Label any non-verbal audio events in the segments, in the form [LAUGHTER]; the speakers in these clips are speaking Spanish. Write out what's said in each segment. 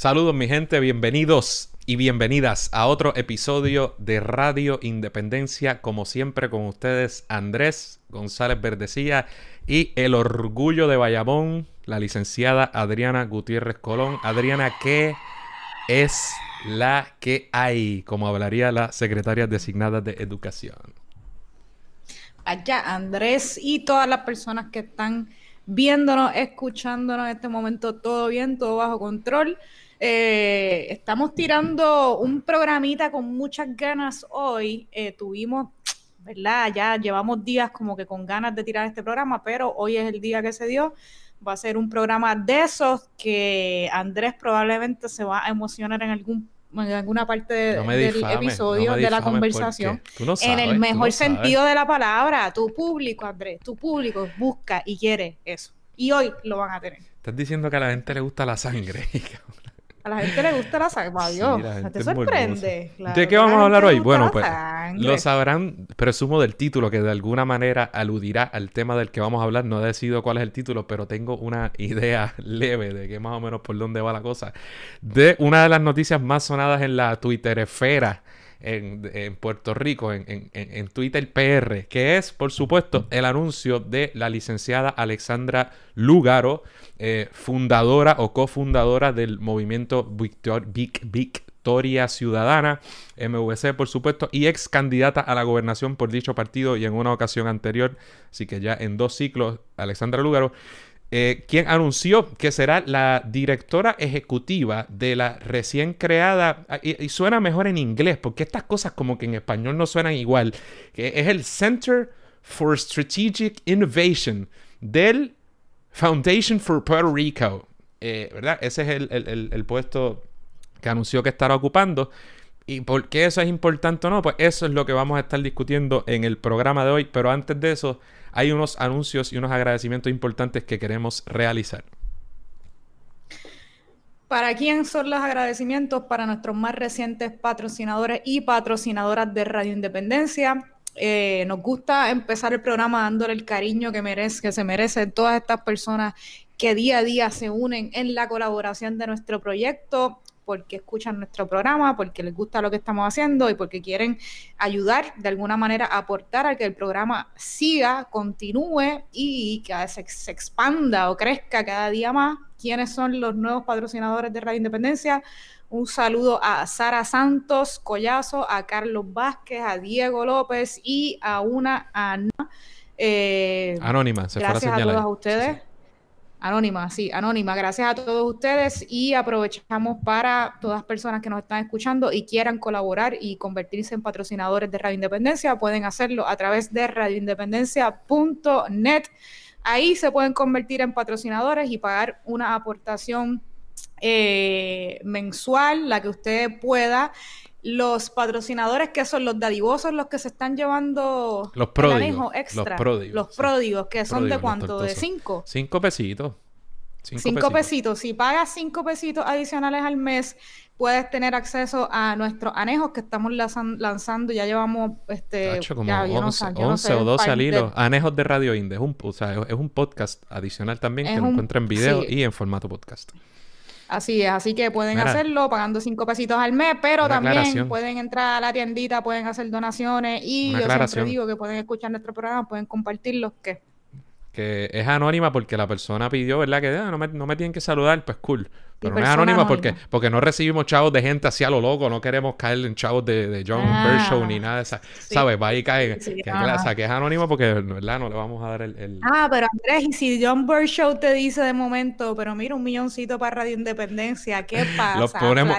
Saludos mi gente, bienvenidos y bienvenidas a otro episodio de Radio Independencia. Como siempre con ustedes Andrés González Verdecía y el orgullo de Bayamón, la licenciada Adriana Gutiérrez Colón. Adriana, ¿qué es la que hay? Como hablaría la secretaria designada de Educación. Allá Andrés y todas las personas que están viéndonos, escuchándonos en este momento, todo bien, todo bajo control. Eh, estamos tirando un programita con muchas ganas hoy. Eh, tuvimos, ¿verdad? Ya llevamos días como que con ganas de tirar este programa, pero hoy es el día que se dio. Va a ser un programa de esos que Andrés probablemente se va a emocionar en algún en alguna parte del episodio de la conversación. en el mejor sentido de la palabra, tu público, Andrés, tu público busca y quiere eso. Y hoy lo van a tener. Estás diciendo que a la gente le gusta la sangre. [LAUGHS] A la gente le gusta la sangre. Dios, te sorprende. ¿De qué vamos a hablar hoy? Bueno, pues lo sabrán, presumo del título, que de alguna manera aludirá al tema del que vamos a hablar. No he decidido cuál es el título, pero tengo una [LAUGHS] idea leve de que más o menos por dónde va la cosa. De una de las noticias más sonadas en la Twitter en, Puerto Rico, en, Twitter PR, que es, por supuesto, el anuncio de la licenciada Alexandra Lugaro, eh, fundadora o cofundadora del movimiento Victoria Ciudadana, MVC, por supuesto, y ex candidata a la gobernación por dicho partido y en una ocasión anterior, así que ya en dos ciclos, Alexandra Lugaro. Eh, quien anunció que será la directora ejecutiva de la recién creada, ah, y, suena mejor en inglés, porque estas cosas como que en español no suenan igual, es el Center for Strategic Innovation del Foundation for Puerto Rico, eh, ¿verdad? Ese es el, puesto que anunció que estará ocupando. ¿Y por qué eso es importante o no? Pues eso es lo que vamos a estar discutiendo en el programa de hoy, pero antes de eso hay unos anuncios y unos agradecimientos importantes que queremos realizar. ¿Para quién son los agradecimientos? Para nuestros más recientes patrocinadores y patrocinadoras de Radio Independencia. Eh, nos gusta empezar el programa dándole el cariño que, merece, que se merecen todas estas personas que día a día se unen en la colaboración de nuestro proyecto porque escuchan nuestro programa, porque les gusta lo que estamos haciendo y porque quieren ayudar de alguna manera a aportar a que el programa siga, continúe y que se, se expanda o crezca cada día más. ¿Quiénes son los nuevos patrocinadores de Radio Independencia? Un saludo a Sara Santos Collazo, a Carlos Vázquez, a Diego López y a una Ana. Eh, Anónima, se Gracias a, a todos ustedes. Anónima, sí, anónima. Gracias a todos ustedes y aprovechamos para todas las personas que nos están escuchando y quieran colaborar y convertirse en patrocinadores de Radio Independencia, pueden hacerlo a través de radioindependencia.net. Ahí se pueden convertir en patrocinadores y pagar una aportación eh, mensual, la que usted pueda los patrocinadores que son los dadivosos, los que se están llevando los pródigos, extra. Los pródigos. Los pródigos, que son de cuánto, de cinco. Cinco pesitos. Cinco, pesitos. Si pagas cinco pesitos adicionales al mes, puedes tener acceso a nuestros anejos que estamos lanzando. Ya llevamos este, como ya, 11, o 12 al hilo. Anejos de Radio Inde. Es un, o sea, es un podcast adicional también que lo encuentra en video y en formato podcast. Así es, así que pueden hacerlo pagando cinco pesitos al mes, pero también pueden entrar a la tiendita, pueden hacer donaciones y yo siempre digo que pueden escuchar nuestro programa, pueden compartirlo, que es anónima porque la persona pidió, ¿verdad? Que ah, no, me, no, me, tienen que saludar, pues cool. Pero no es anónima porque, porque no recibimos chavos de gente así a lo loco, no queremos caer en chavos de, de John ah, ni nada de eso. ¿Sabes? Va ahí cae. que, o sea, que es anónimo porque ¿verdad? no le vamos a dar el, Ah, pero Andrés, y si John Show te dice de momento, pero mira, un milloncito para Radio Independencia, ¿qué [LAUGHS] pasa? Lo ponemos.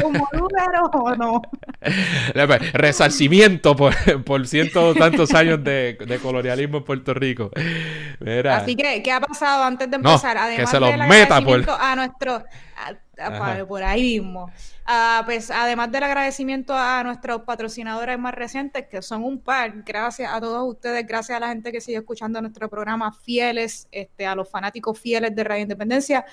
Como [LAUGHS] número o no? Resarcimiento por, por cientos tantos años de, de, colonialismo en Puerto Rico. Así que, ¿qué ha pasado antes de empezar? Además que se los meta por... a nuestro por ahí mismo. Ah, pues además del agradecimiento a nuestros patrocinadores más recientes, que son un par, gracias a todos ustedes, gracias a la gente que sigue escuchando nuestro programa, fieles, este, a los fanáticos fieles de Radio Independencia,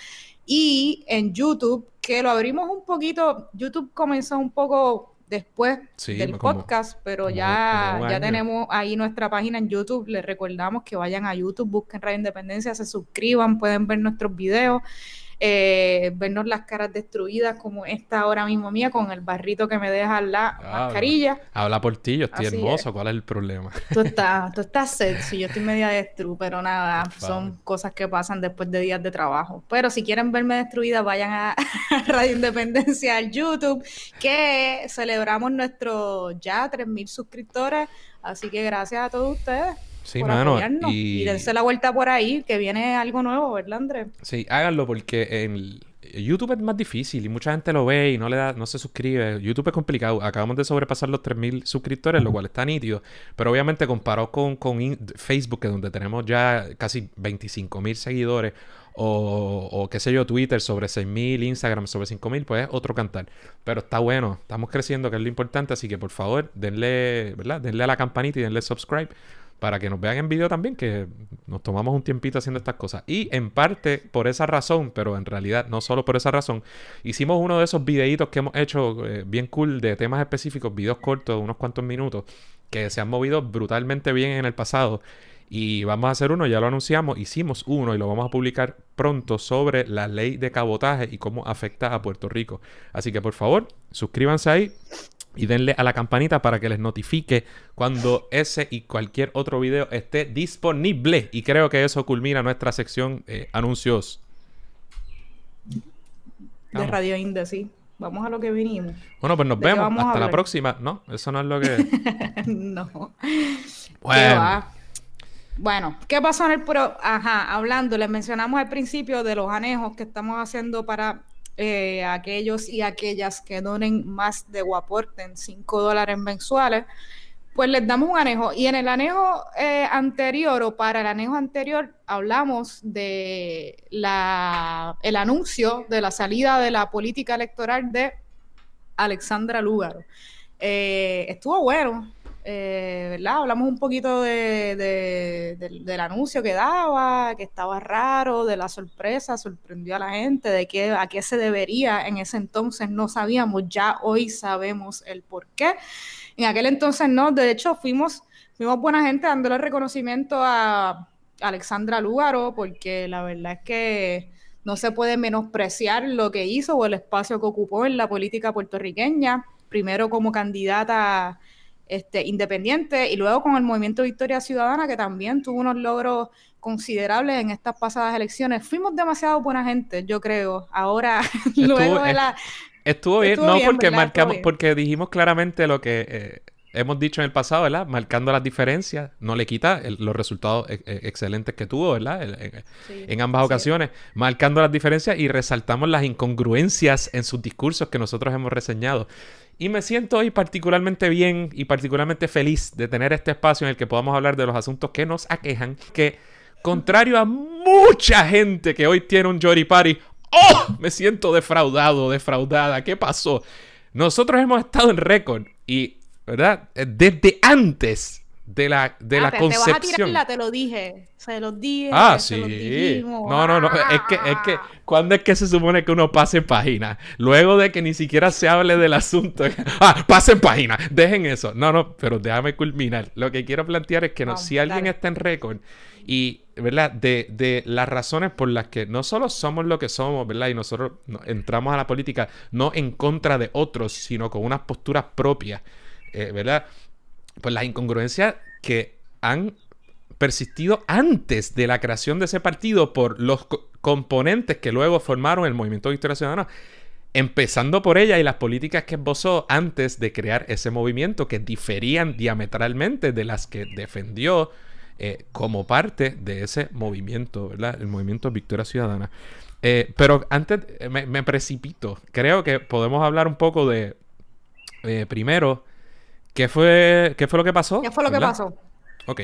y en YouTube, que lo abrimos un poquito, YouTube comenzó un poco después del podcast, pero ya, ya tenemos ahí nuestra página en YouTube. Les recordamos que vayan a YouTube, busquen Radio Independencia, se suscriban, pueden ver nuestros videos eh, vernos las caras destruidas como esta ahora mismo mía con el barrito que me deja la mascarilla. Habla por ti, yo estoy hermoso, ¿cuál es el problema? [LAUGHS] Tú estás, tú estás sexy, yo estoy media destru, pero nada, son cosas que pasan después de días de trabajo. Pero si quieren verme destruida, vayan a, [LAUGHS] Radio Independencia al YouTube, que celebramos nuestro ya 3.000 suscriptores, así que gracias a todos ustedes. Sí, mano. Y... dense la vuelta por ahí, que viene algo nuevo, ¿verdad, Andrés? Sí, háganlo porque en YouTube es más difícil y mucha gente lo ve y no le da, no se suscribe. YouTube es complicado. Acabamos de sobrepasar los 3.000 suscriptores, lo cual está nítido. Pero obviamente comparado con, con Facebook, que donde tenemos ya casi 25.000 seguidores, o, o, qué sé yo, Twitter sobre 6.000, Instagram sobre 5.000, pues es otro cantar. Pero está bueno, estamos creciendo, que es lo importante. Así que por favor, denle, ¿verdad? Denle a la campanita y denle subscribe para que nos vean en video también, que nos tomamos un tiempito haciendo estas cosas. Y en parte por esa razón, pero en realidad no solo por esa razón, hicimos uno de esos videitos que hemos hecho eh, bien cool de temas específicos, videos cortos de unos cuantos minutos, que se han movido brutalmente bien en el pasado. Y vamos a hacer uno, ya lo anunciamos, hicimos uno y lo vamos a publicar pronto sobre la ley de cabotaje y cómo afecta a Puerto Rico. Así que por favor, suscríbanse ahí, y denle a la campanita para que les notifique cuando ese y cualquier otro video esté disponible. Y creo que eso culmina nuestra sección eh, anuncios. De Radio Inde, sí. Vamos a lo que vinimos. Bueno, pues nos vemos. Hasta la próxima. No, eso no es lo que. [LAUGHS] no. Bueno. Bueno, ¿qué pasó en el pro? Ajá, hablando, les mencionamos al principio de los anejos que estamos haciendo para eh, aquellos y aquellas que donen más de o aporten 5 dólares mensuales, pues les damos un anejo. Y en el anejo eh, anterior o para el anejo anterior hablamos de la, el anuncio de la salida de la política electoral de Alexandra Lúgaro. Eh, estuvo bueno, eh, ¿verdad? Hablamos un poquito de, del anuncio que daba, que estaba raro, de la sorpresa, sorprendió a la gente, de qué, a qué se debería. En ese entonces no sabíamos, ya hoy sabemos el por qué. En aquel entonces no, de hecho fuimos, fuimos buena gente dándole reconocimiento a Alexandra Lúgaro, porque la verdad es que no se puede menospreciar lo que hizo o el espacio que ocupó en la política puertorriqueña, primero como candidata este, independiente y luego con el movimiento Victoria Ciudadana que también tuvo unos logros considerables en estas pasadas elecciones. Fuimos demasiado buena gente, yo creo. Ahora, [LAUGHS] luego de la... Estuvo bien, no porque marcamos, porque dijimos claramente lo que eh, hemos dicho en el pasado, ¿verdad? Marcando las diferencias, no le quita los resultados e, e, excelentes que tuvo, ¿verdad? en ambas ocasiones, marcando las diferencias y resaltamos las incongruencias en sus discursos que nosotros hemos reseñado. Y me siento hoy particularmente bien y particularmente feliz de tener este espacio en el que podamos hablar de los asuntos que nos aquejan, que contrario a mucha gente que hoy tiene un Jory Party, ¡oh! Me siento defraudado, defraudada. ¿Qué pasó? Nosotros hemos estado en récord y, ¿verdad? Desde antes de la, de la concepción. Te vas a tirarla, te lo dije. Se los dije. Ah, sí. no, no, no. Es que, es que, ¿cuándo es que se supone que uno pase página? Luego de que ni siquiera se hable del asunto. [LAUGHS] ah, pasen página. Dejen eso. No, no, pero déjame culminar. Lo que quiero plantear es que no, si alguien está en récord y, ¿verdad? De, de, las razones por las que no solo somos lo que somos, ¿verdad? Y nosotros entramos a la política no en contra de otros, sino con unas posturas propias, eh, ¿verdad? Pues las incongruencias que han persistido antes de la creación de ese partido por los componentes que luego formaron el movimiento Victoria Ciudadana. Empezando por ella y las políticas que esbozó antes de crear ese movimiento que diferían diametralmente de las que defendió eh, como parte de ese movimiento, ¿verdad? El movimiento Victoria Ciudadana. Eh, pero antes eh, me, precipito. Creo que podemos hablar un poco de, primero, ¿qué fue, ¿qué fue lo que pasó? ¿Qué fue lo que pasó? Ok.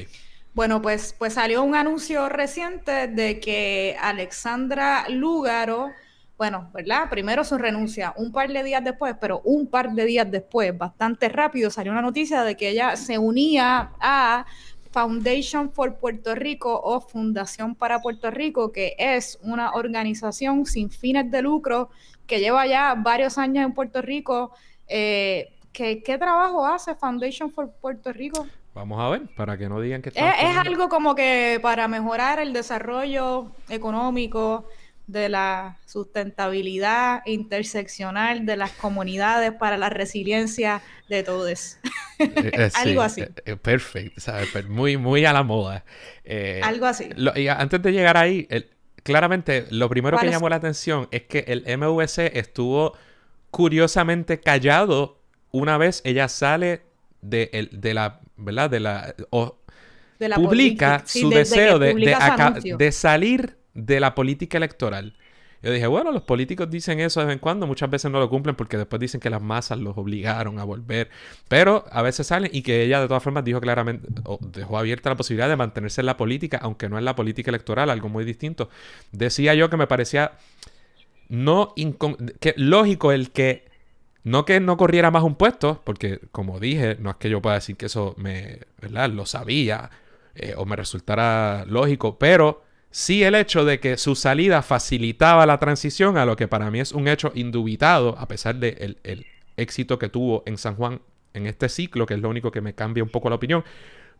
Bueno, pues, pues salió un anuncio reciente de que Alexandra Lúgaro, bueno, ¿verdad? Primero su renuncia, un par de días después, pero un par de días después, bastante rápido, salió una noticia de que ella se unía a Foundation for Puerto Rico o Fundación para Puerto Rico, que es una organización sin fines de lucro que lleva ya varios años en Puerto Rico. Eh, ¿qué, trabajo hace Foundation for Puerto Rico? Vamos a ver, para que no digan que... Es, es algo como que para mejorar el desarrollo económico, de la sustentabilidad interseccional de las comunidades para la resiliencia de todos. Eh, eh, [LAUGHS] Algo así. Eh, perfecto, Muy, muy a la moda. Algo así. y antes de llegar ahí, claramente lo primero que llamó la atención es que el MVC estuvo curiosamente callado una vez ella sale de, de la, ¿verdad? De la... de la publica su deseo de, de salir de la política electoral. Yo dije, bueno, los políticos dicen eso de vez en cuando, muchas veces no lo cumplen porque después dicen que las masas los obligaron a volver, pero a veces salen y que ella de todas formas dijo claramente, o dejó abierta la posibilidad de mantenerse en la política, aunque no en la política electoral, algo muy distinto. Decía yo que me parecía no que lógico el que no que no corriera más un puesto, porque como dije, no es que yo pueda decir que eso me, ¿verdad? Lo sabía eh, o me resultara lógico, pero Sí el hecho de que su salida facilitaba la transición a lo que para mí es un hecho indubitado, a pesar del de el éxito que tuvo en San Juan en este ciclo, que es lo único que me cambia un poco la opinión.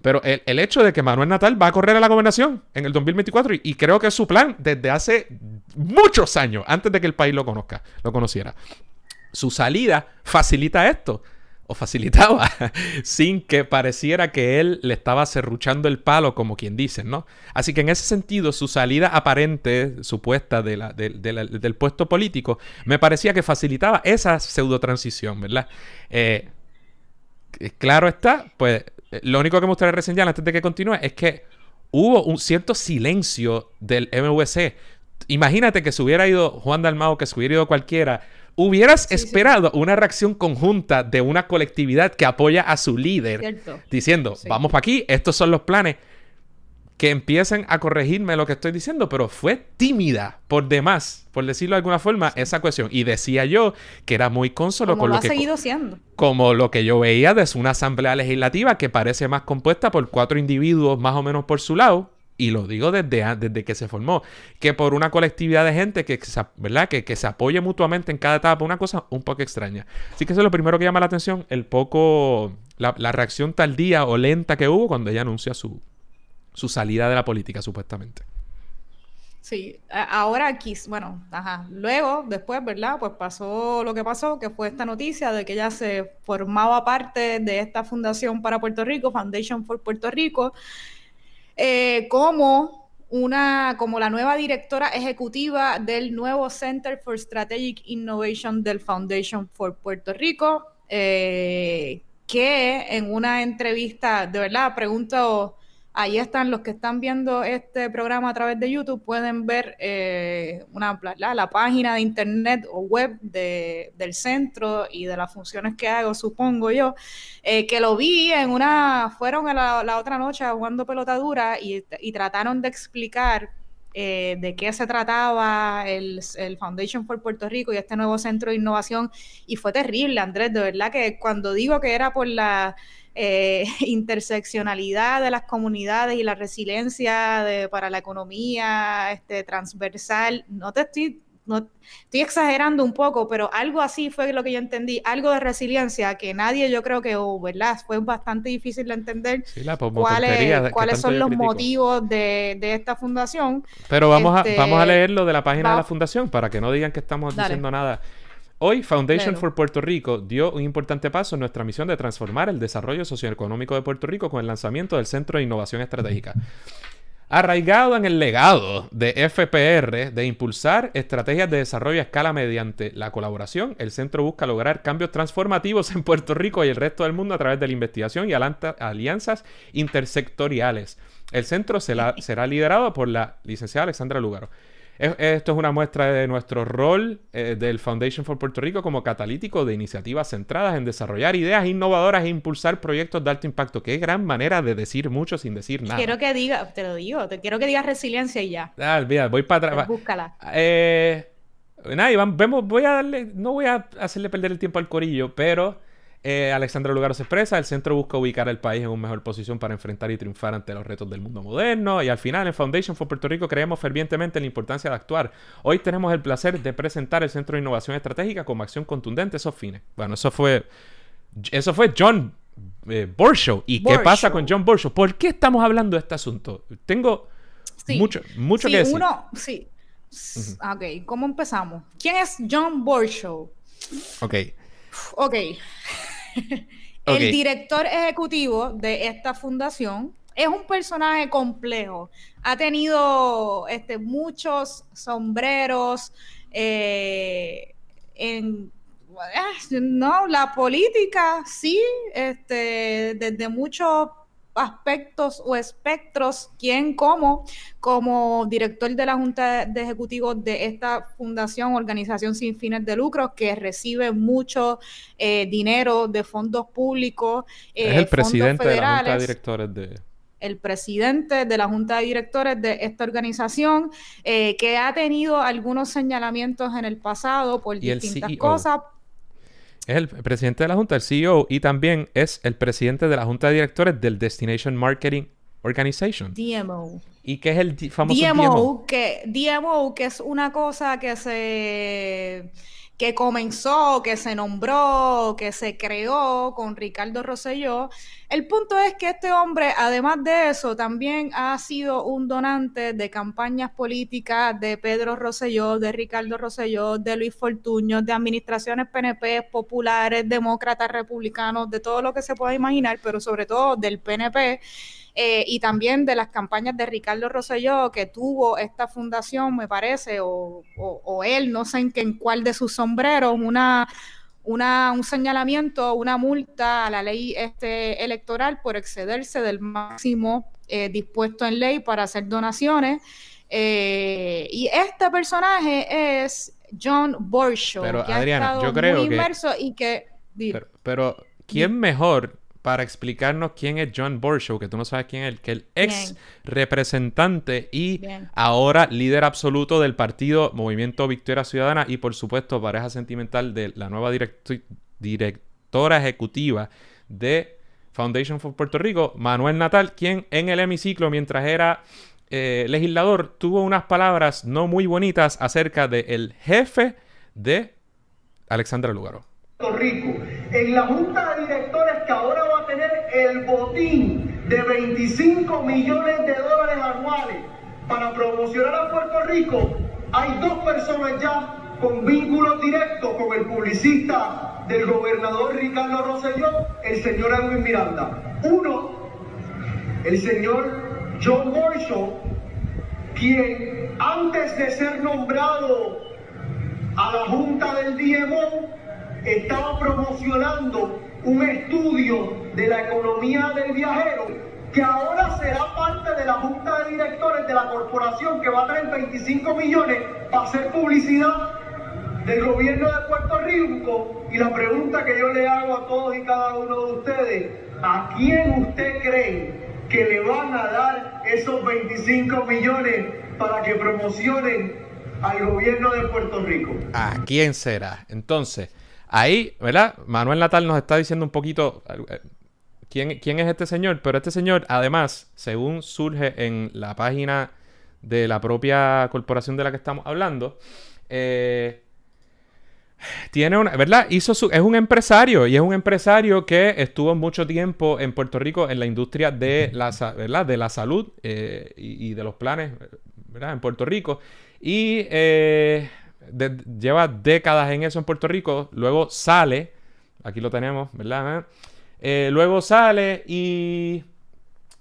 Pero el, hecho de que Manuel Natal va a correr a la gobernación en el 2024 y, creo que es su plan desde hace muchos años, antes de que el país lo conozca, lo conociera. Su salida facilita esto o facilitaba [LAUGHS] sin que pareciera que él le estaba serruchando el palo, como quien dice, ¿no? Así que en ese sentido, su salida aparente, supuesta de la, del puesto político, me parecía que facilitaba esa pseudo transición, ¿verdad? Eh, claro está, pues eh, lo único que me gustaría reseñar antes de que continúe es que hubo un cierto silencio del MVC. Imagínate que se hubiera ido Juan Dalmao, que se hubiera ido cualquiera Hubieras esperado una reacción conjunta de una colectividad que apoya a su líder diciendo, vamos para aquí, estos son los planes, que empiecen a corregirme lo que estoy diciendo, pero fue tímida por demás, por decirlo de alguna forma, esa cuestión. Y decía yo que era muy consolo con lo, que... seguido siendo. Como lo que yo veía desde una asamblea legislativa que parece más compuesta por cuatro individuos más o menos por su lado, y lo digo desde, desde que se formó, que por una colectividad de gente que, ¿verdad? Que, que, se apoye mutuamente en cada etapa, una cosa un poco extraña. Así que eso es lo primero que llama la atención, el poco, la, la reacción tardía o lenta que hubo cuando ella anuncia su, su salida de la política, supuestamente. Sí, ahora aquí, bueno, ajá. Luego, después, ¿verdad? Pues pasó lo que pasó, que fue esta noticia de que ella se formaba parte de esta fundación para Puerto Rico, Foundation for Puerto Rico, eh, como una, como la nueva directora ejecutiva del nuevo Center for Strategic Innovation del Foundation for Puerto Rico, eh, que en una entrevista, de verdad, pregunto Ahí están los que están viendo este programa a través de YouTube, pueden ver eh, una, la, página de internet o web del centro y de las funciones que hago, supongo yo, eh, que lo vi en una, fueron la, la otra noche jugando pelotadura y, y trataron de explicar eh, de qué se trataba el, Foundation for Puerto Rico y este nuevo centro de innovación y fue terrible, Andrés, de verdad que cuando digo que era por la eh, [LAUGHS] interseccionalidad de las comunidades y la resiliencia de, para la economía este, transversal. No te estoy, no, estoy exagerando un poco, pero algo así fue lo que yo entendí, algo de resiliencia que nadie yo creo que, oh, ¿verdad? Fue bastante difícil de entender cuáles, cuáles son los motivos de, esta fundación. Pero vamos, a, este, vamos a leer lo de la página de la fundación para que no digan que estamos diciendo nada. Hoy, Foundation for Puerto Rico dio un importante paso en nuestra misión de transformar el desarrollo socioeconómico de Puerto Rico con el lanzamiento del Centro de Innovación Estratégica. Arraigado en el legado de FPR de impulsar estrategias de desarrollo a escala mediante la colaboración, el centro busca lograr cambios transformativos en Puerto Rico y el resto del mundo a través de la investigación y alianzas intersectoriales. El centro [LAUGHS] será liderado por la licenciada Alexandra Lugaro. Esto es una muestra de nuestro rol eh, del Foundation for Puerto Rico como catalítico de iniciativas centradas en desarrollar ideas innovadoras e impulsar proyectos de alto impacto. Qué gran manera de decir mucho sin decir nada. Quiero que diga, te lo digo, te quiero que digas resiliencia y ya. Ah, olvida, voy para atrás. Búscala. Eh, nada, vemos, voy a darle, no voy a hacerle perder el tiempo al corillo, pero eh, Alexandra Lugaro se expresa, el centro busca ubicar al país en una mejor posición para enfrentar y triunfar ante los retos del mundo moderno. Y al final, en Foundation for Puerto Rico creemos fervientemente en la importancia de actuar. Hoy tenemos el placer de presentar el Centro de Innovación Estratégica como acción contundente esos fines. Bueno, eso fue, eso fue John eh, Borshow. ¿Y qué pasa con John Borshow? ¿Por qué estamos hablando de este asunto? Tengo mucho, mucho que decir. Uno, sí. Ok, ¿cómo empezamos? ¿Quién es John Borshow? Ok. Ok. [LAUGHS] el director ejecutivo de esta fundación es un personaje complejo. Ha tenido este, muchos sombreros eh, en eh, no, la política, sí, este, desde muchos aspectos o espectros, quién, cómo, como director de la Junta de Ejecutivos de esta fundación, organización sin fines de lucro, que recibe mucho eh, dinero de fondos públicos. es el presidente de la Junta de Directores de... El presidente de la Junta de Directores de esta organización, eh, que ha tenido algunos señalamientos en el pasado por distintas e cosas es el presidente de la Junta, el CEO, y también es el presidente de la Junta de Directores del Destination Marketing Organization. DMO. ¿Y qué es el famoso DMO? DMO? Que, DMO, que es una cosa que se que comenzó, que se nombró, que se creó con Ricardo Rosselló. El punto es que este hombre, además de eso, también ha sido un donante de campañas políticas de Pedro Rosselló, de Ricardo Rosselló, de Luis Fortuño, de administraciones PNP, populares, demócratas, republicanos, de todo lo que se pueda imaginar, pero sobre todo del PNP. Eh, y también de las campañas de Ricardo Rosselló que tuvo esta fundación, me parece, o, él, no sé en, qué, en cuál de sus sombreros, una, una, un señalamiento, una multa a la ley este, electoral por excederse del máximo eh, dispuesto en ley para hacer donaciones. Eh, y este personaje es John Borshow, pero, que Adriana, yo creo muy inmerso y que... Pero, pero, ¿quién mejor para explicarnos quién es John Borshow, que tú no sabes quién es, que el ex representante y ahora líder absoluto del partido Movimiento Victoria Ciudadana y por supuesto pareja sentimental de la nueva directora ejecutiva de Foundation for Puerto Rico, Manuel Natal, quien en el hemiciclo mientras era eh, legislador tuvo unas palabras no muy bonitas acerca del jefe de Alexandra Lugaro. Rico, en la junta de directores que ahora el botín de 25 millones de dólares anuales para promocionar a Puerto Rico, hay dos personas ya con vínculos directos con el publicista del gobernador Ricardo Rosselló, el señor Edwin Miranda. Uno, el señor John Morshaw, quien antes de ser nombrado a la junta del DMO, estaba promocionando un estudio de la economía del viajero que ahora será parte de la junta de directores de la corporación que va a traer 25 millones para hacer publicidad del gobierno de Puerto Rico. Y la pregunta que yo le hago a todos y cada uno de ustedes, ¿a quién usted cree que le van a dar esos 25 millones para que promocionen al gobierno de Puerto Rico? ¿A quién será? Entonces, Ahí, ¿verdad? Manuel Natal nos está diciendo un poquito eh, quién, quién es este señor, pero este señor, además, según surge en la página de la propia corporación de la que estamos hablando, eh, tiene una, ¿verdad? Hizo su, es un empresario y es un empresario que estuvo mucho tiempo en Puerto Rico en la industria de la, ¿verdad? De la salud eh, y, de los planes, ¿verdad? En Puerto Rico. Y lleva décadas en eso en Puerto Rico, luego sale, aquí lo tenemos, ¿verdad? Eh, luego sale y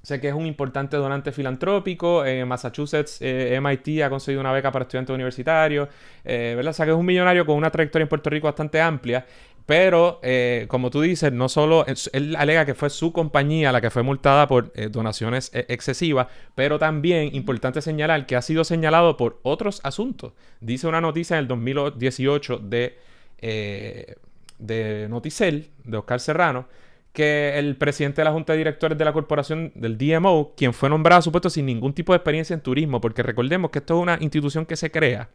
Sé que es un importante donante filantrópico. En Massachusetts, eh, MIT ha conseguido una beca para estudiantes universitarios. Eh, ¿verdad? O sea, que es un millonario con una trayectoria en Puerto Rico bastante amplia. Pero, eh, como tú dices, no solo. Él alega que fue su compañía la que fue multada por donaciones excesivas. Pero también, importante señalar que ha sido señalado por otros asuntos. Dice una noticia en el 2018 de, de Noticel, de Oscar Serrano que el presidente de la Junta de Directores de la corporación del DMO, quien fue nombrado supuesto sin ningún tipo de experiencia en turismo, porque recordemos que esto es una institución que se crea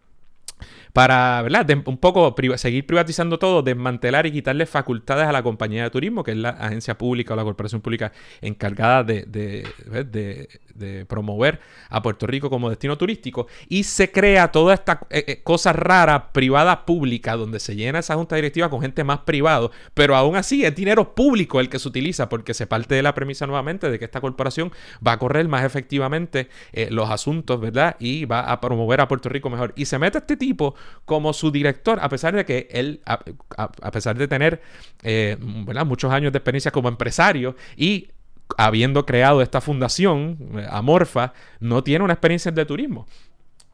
para, ¿verdad? un poco seguir privatizando todo, desmantelar y quitarle facultades a la compañía de turismo, que es la agencia pública o la corporación pública encargada de, de, promover a Puerto Rico como destino turístico. Y se crea toda esta eh, eh, cosa rara, privada, pública, donde se llena esa junta directiva con gente más privado, pero aún así es dinero público el que se utiliza, porque se parte de la premisa nuevamente de que esta corporación va a correr más efectivamente eh, los asuntos, ¿verdad? Y va a promover a Puerto Rico mejor. Y se mete este tipo como su director, a pesar de que él, a, pesar de tener eh, muchos años de experiencia como empresario y habiendo creado esta fundación, eh, Amorfa, no tiene una experiencia de turismo.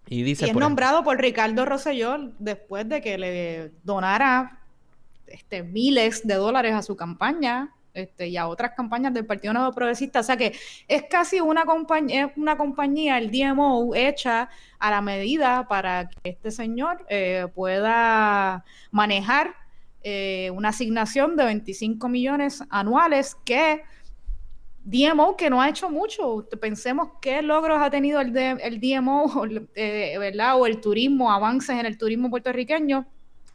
Y, dice, es nombrado por Ricardo Rosselló después de que le donara este, miles de dólares a su campaña este, y a otras campañas del Partido Nuevo Progresista. O sea que es casi una compañía, una compañía, el DMO, hecha a la medida para que este señor eh, pueda manejar eh, una asignación de 25 millones anuales que DMO que no ha hecho mucho. Pensemos qué logros ha tenido el, el DMO, [LAUGHS] eh, ¿verdad? O el turismo, avances en el turismo puertorriqueño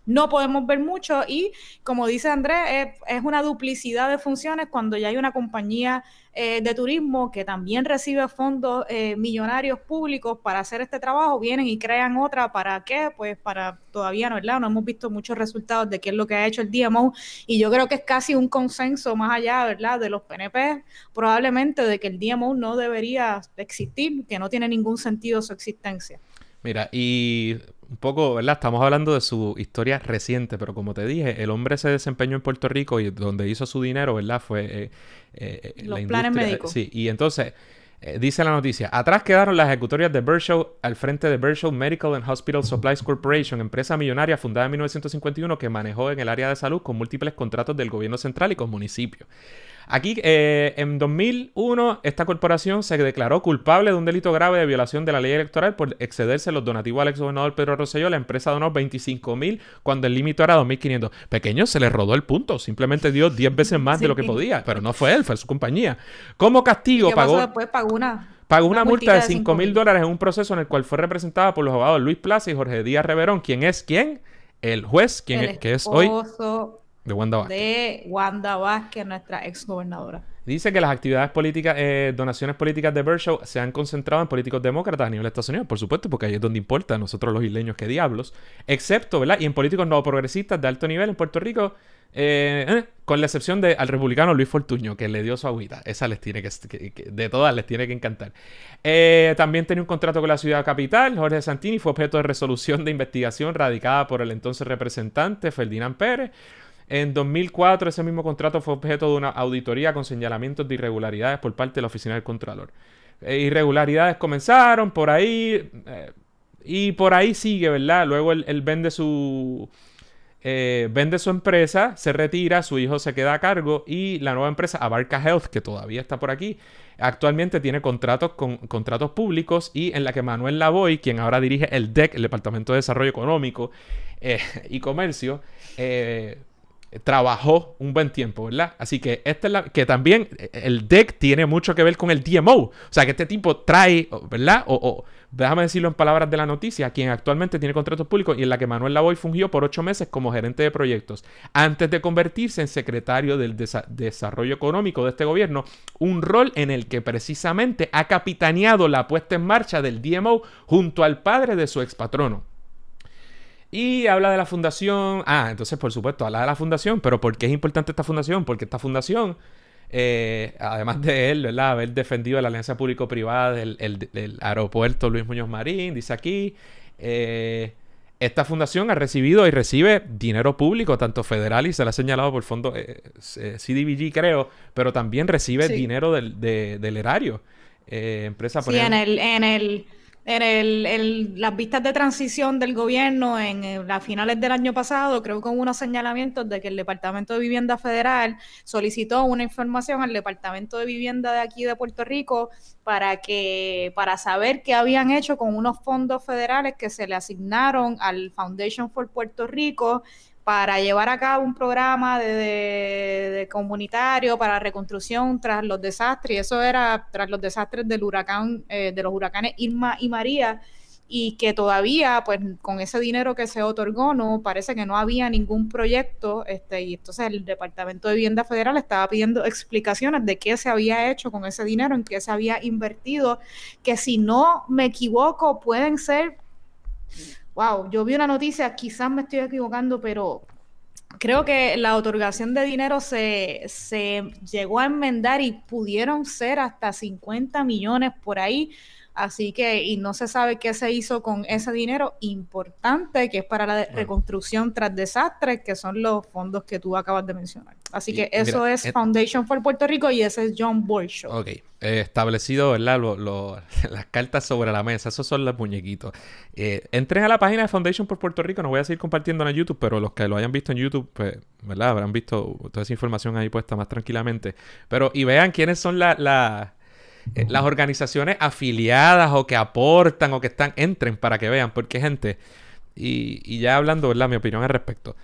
no podemos ver mucho y como dice Andrés, es, una duplicidad de funciones cuando ya hay una compañía eh, de turismo que también recibe fondos eh, millonarios públicos para hacer este trabajo, vienen y crean otra, ¿para qué? Pues para todavía no, ¿verdad? No hemos visto muchos resultados de qué es lo que ha hecho el DMO y yo creo que es casi un consenso más allá, ¿verdad? De los PNP, probablemente de que el DMO no debería existir, que no tiene ningún sentido su existencia. Mira, y un poco, ¿verdad? Estamos hablando de su historia reciente, pero como te dije, el hombre se desempeñó en Puerto Rico y donde hizo su dinero, ¿verdad? Fue eh, eh, Los planes médicos. Sí, y entonces eh, dice la noticia, atrás quedaron las ejecutorias de Bershow al frente de Bershow Medical and Hospital Supplies Corporation, empresa millonaria fundada en 1951 que manejó en el área de salud con múltiples contratos del gobierno central y con municipios. Aquí, eh, en 2001, esta corporación se declaró culpable de un delito grave de violación de la ley electoral por excederse los donativos al exgobernador Pedro Rosselló. La empresa donó 25 mil cuando el límite era 2.500. Pequeño, se le rodó el punto. Simplemente dio 10 veces más de lo que podía. Pero no fue él, fue su compañía. Como castigo, pagó... después? Pagó una... Pagó una, multa de 5 mil dólares en un proceso en el cual fue representada por los abogados Luis Plaza y Jorge Díaz Reverón. ¿Quién es quién? El juez, quien es, que es hoy de Wanda Vázquez. De Wanda Vázquez, nuestra ex gobernadora. Dice que las actividades políticas, eh, donaciones políticas de Bershow se han concentrado en políticos demócratas a nivel de Estados Unidos, por supuesto, porque ahí es donde importa a nosotros los isleños que diablos, excepto, ¿verdad? Y en políticos no progresistas de alto nivel en Puerto Rico, eh, eh, con la excepción de al republicano Luis Fortuño, que le dio su agüita. Esa les tiene que, de todas les tiene que encantar. también tenía un contrato con la ciudad capital. Jorge Santini fue objeto de resolución de investigación radicada por el entonces representante Ferdinand Pérez. En 2004 ese mismo contrato fue objeto de una auditoría con señalamientos de irregularidades por parte de la oficina del Contralor. Eh, irregularidades comenzaron por ahí eh, y por ahí sigue, ¿verdad? Luego él, vende su... Eh, vende su empresa, se retira, su hijo se queda a cargo y la nueva empresa Abarca Health, que todavía está por aquí, actualmente tiene contratos con contratos públicos y en la que Manuel Lavoy, quien ahora dirige el DEC, el Departamento de Desarrollo Económico y Comercio, trabajó un buen tiempo, ¿verdad? Así que esta es la que también eh, el deck tiene mucho que ver con el DMO, o sea, que este tipo trae, ¿verdad? O, déjame decirlo en palabras de la noticia, quien actualmente tiene contratos públicos y en la que Manuel Lavoy fungió por ocho meses como gerente de proyectos, antes de convertirse en secretario del desarrollo económico de este gobierno, un rol en el que precisamente ha capitaneado la puesta en marcha del DMO junto al padre de su expatrono. Y habla de la fundación. Ah, entonces, por supuesto, habla de la fundación. Pero ¿por qué es importante esta fundación? Porque esta fundación, eh, además de él, ¿verdad? Haber defendido la alianza público-privada del, aeropuerto Luis Muñoz Marín, dice aquí. Eh, esta fundación ha recibido y recibe dinero público, tanto federal y se le ha señalado por fondo eh, eh, CDBG, creo, pero también recibe dinero del, del erario. Eh, empresa, por sí, en el, en el en el, las vistas de transición del gobierno en, las finales del año pasado, creo que hubo unos señalamientos de que el Departamento de Vivienda Federal solicitó una información al Departamento de Vivienda de aquí de Puerto Rico para que para saber qué habían hecho con unos fondos federales que se le asignaron al Foundation for Puerto Rico para llevar a cabo un programa de, comunitario para reconstrucción tras los desastres, y eso era tras los desastres del huracán, eh, de los huracanes Irma y María, y que todavía, pues, con ese dinero que se otorgó, no parece que no había ningún proyecto, este, y entonces el Departamento de Vivienda Federal estaba pidiendo explicaciones de qué se había hecho con ese dinero, en qué se había invertido, que si no me equivoco, pueden ser wow, yo vi una noticia, quizás me estoy equivocando, pero creo que la otorgación de dinero se, se llegó a enmendar y pudieron ser hasta 50 millones por ahí. Así que, y no se sabe qué se hizo con ese dinero importante que es para la reconstrucción tras desastres, que son los fondos que tú acabas de mencionar. Así que eso es eh, Foundation for Puerto Rico y ese es John Boy Show. Ok, eh, establecido, ¿verdad? [LAUGHS] las cartas sobre la mesa, esos son los muñequitos. Eh, entren a la página de Foundation for Puerto Rico, no voy a seguir compartiendo en YouTube, pero los que lo hayan visto en YouTube, pues, ¿verdad? Habrán visto toda esa información ahí puesta más tranquilamente. Pero, y vean quiénes son las... La, eh, las organizaciones afiliadas o que aportan o que están, entren para que vean, porque gente, y, ya hablando, ¿verdad? Mi opinión al respecto.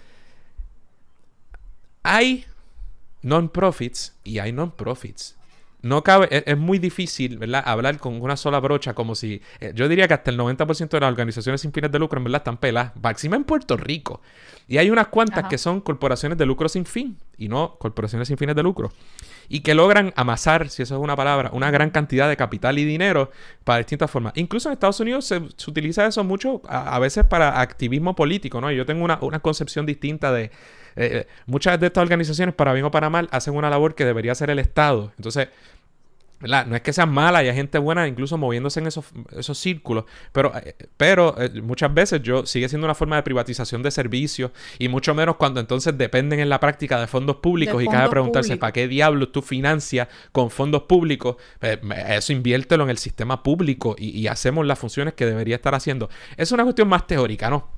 Hay non-profits y hay non-profits. No cabe, es, muy difícil, ¿verdad? Hablar con una sola brocha como si... Eh, yo diría que hasta el 90% de las organizaciones sin fines de lucro, en verdad, están peladas. Máxima en Puerto Rico. Y hay unas cuantas que son corporaciones de lucro sin fin y no corporaciones sin fines de lucro y que logran amasar, si eso es una palabra, una gran cantidad de capital y dinero para distintas formas. Incluso en Estados Unidos se, utiliza eso mucho a, veces para activismo político, ¿no? Yo tengo una, concepción distinta de... Eh, muchas de estas organizaciones, para bien o para mal, hacen una labor que debería hacer el Estado. Entonces, no es que sean malas y hay gente buena incluso moviéndose en esos, esos círculos, pero, eh, pero eh, muchas veces yo sigue siendo una forma de privatización de servicios y mucho menos cuando entonces dependen en la práctica de fondos públicos y cabe preguntarse para qué diablos tú financias con fondos públicos, pues, eso inviértelo en el sistema público y, hacemos las funciones que debería estar haciendo. Es una cuestión más teórica, ¿no?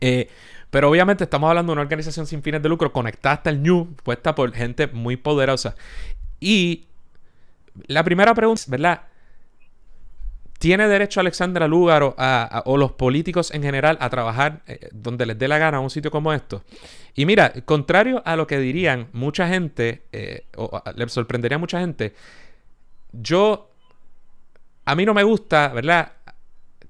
Eh, pero obviamente estamos hablando de una organización sin fines de lucro conectada hasta el New, puesta por gente muy poderosa. Y la primera pregunta, ¿verdad? ¿Tiene derecho Alexandra Lúgaro o los políticos en general a trabajar eh, donde les dé la gana a un sitio como esto? Y mira, contrario a lo que dirían mucha gente, eh, o le sorprendería a mucha gente, yo, a mí no me gusta, ¿verdad?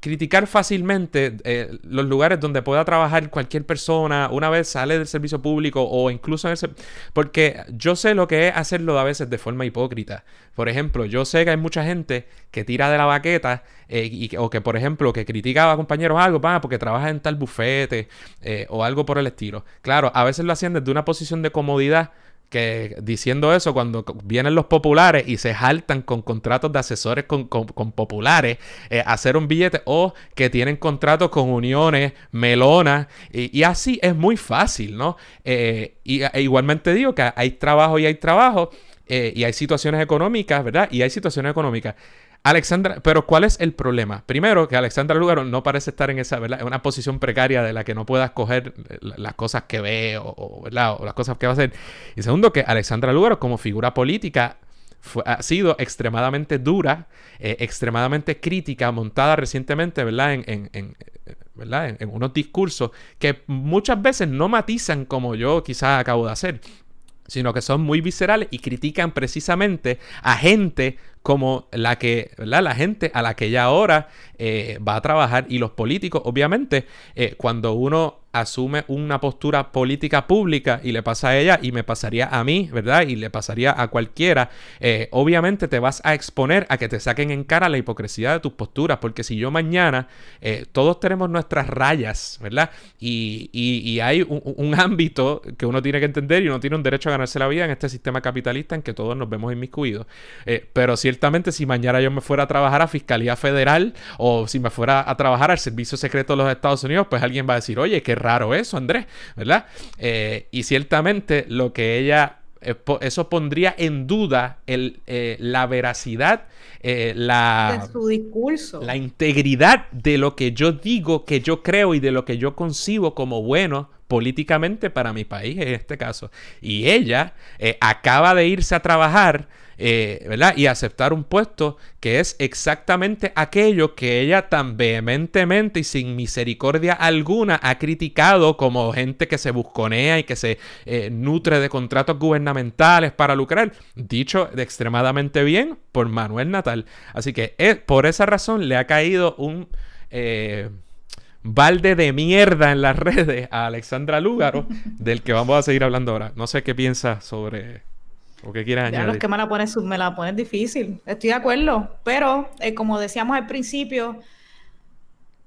Criticar fácilmente eh, los lugares donde pueda trabajar cualquier persona una vez sale del servicio público o incluso en el porque yo sé lo que es hacerlo a veces de forma hipócrita. Por ejemplo, yo sé que hay mucha gente que tira de la baqueta eh, o que, por ejemplo, que critica a compañeros algo, va, porque trabaja en tal bufete eh, o algo por el estilo. Claro, a veces lo hacen desde una posición de comodidad que diciendo eso, cuando vienen los populares y se jaltan con contratos de asesores con, populares, eh, hacer un billete, o que tienen contratos con uniones, melonas, y, así es muy fácil, ¿no? Eh, y e igualmente digo que hay trabajo y hay trabajo, eh, y hay situaciones económicas, ¿verdad? Y hay situaciones económicas. Alexandra, pero ¿cuál es el problema? Primero, que Alexandra Lugaro no parece estar en esa, ¿verdad? En una posición precaria de la que no pueda escoger eh, las cosas que ve o, las cosas que va a hacer. Y segundo, que Alexandra Lugaro como figura política ha sido extremadamente dura, eh, extremadamente crítica, montada recientemente, ¿verdad? En, en, en ¿verdad? En, unos discursos que muchas veces no matizan como yo quizás acabo de hacer sino que son muy viscerales y critican precisamente a gente como la que, ¿verdad? La gente a la que ya ahora eh, va a trabajar y los políticos, obviamente, eh, cuando uno asume una postura política pública y le pasa a ella y me pasaría a mí, ¿verdad? Y le pasaría a cualquiera, eh, obviamente te vas a exponer a que te saquen en cara la hipocresía de tus posturas, porque si yo mañana, todos tenemos nuestras rayas, ¿verdad? Y, y, hay un, ámbito que uno tiene que entender y uno tiene un derecho a ganarse la vida en este sistema capitalista en que todos nos vemos inmiscuidos. pero si ciertamente si mañana yo me fuera a trabajar a Fiscalía Federal o si me fuera a trabajar al Servicio Secreto de los Estados Unidos, pues alguien va a decir, oye, qué raro eso, Andrés, ¿verdad? Eh, y ciertamente lo que ella eh, eso pondría en duda el, eh, la veracidad, la, su discurso. la integridad de lo que yo digo, que yo creo y de lo que yo concibo como bueno políticamente para mi país en este caso. Y ella acaba de irse a trabajar eh, ¿verdad? Y aceptar un puesto que es exactamente aquello que ella tan vehementemente y sin misericordia alguna ha criticado como gente que se busconea y que se eh, nutre de contratos gubernamentales para lucrar. Dicho de extremadamente bien por Manuel Natal. Así que eh, por esa razón le ha caído un balde de mierda en las [LAUGHS] redes a Alexandra Lúgaro, del que vamos a seguir hablando ahora. No sé qué piensa sobre ¿O qué quieres añadir? Ya, que me la pones, me la pones difícil. Estoy de acuerdo. Pero, eh, como decíamos al principio,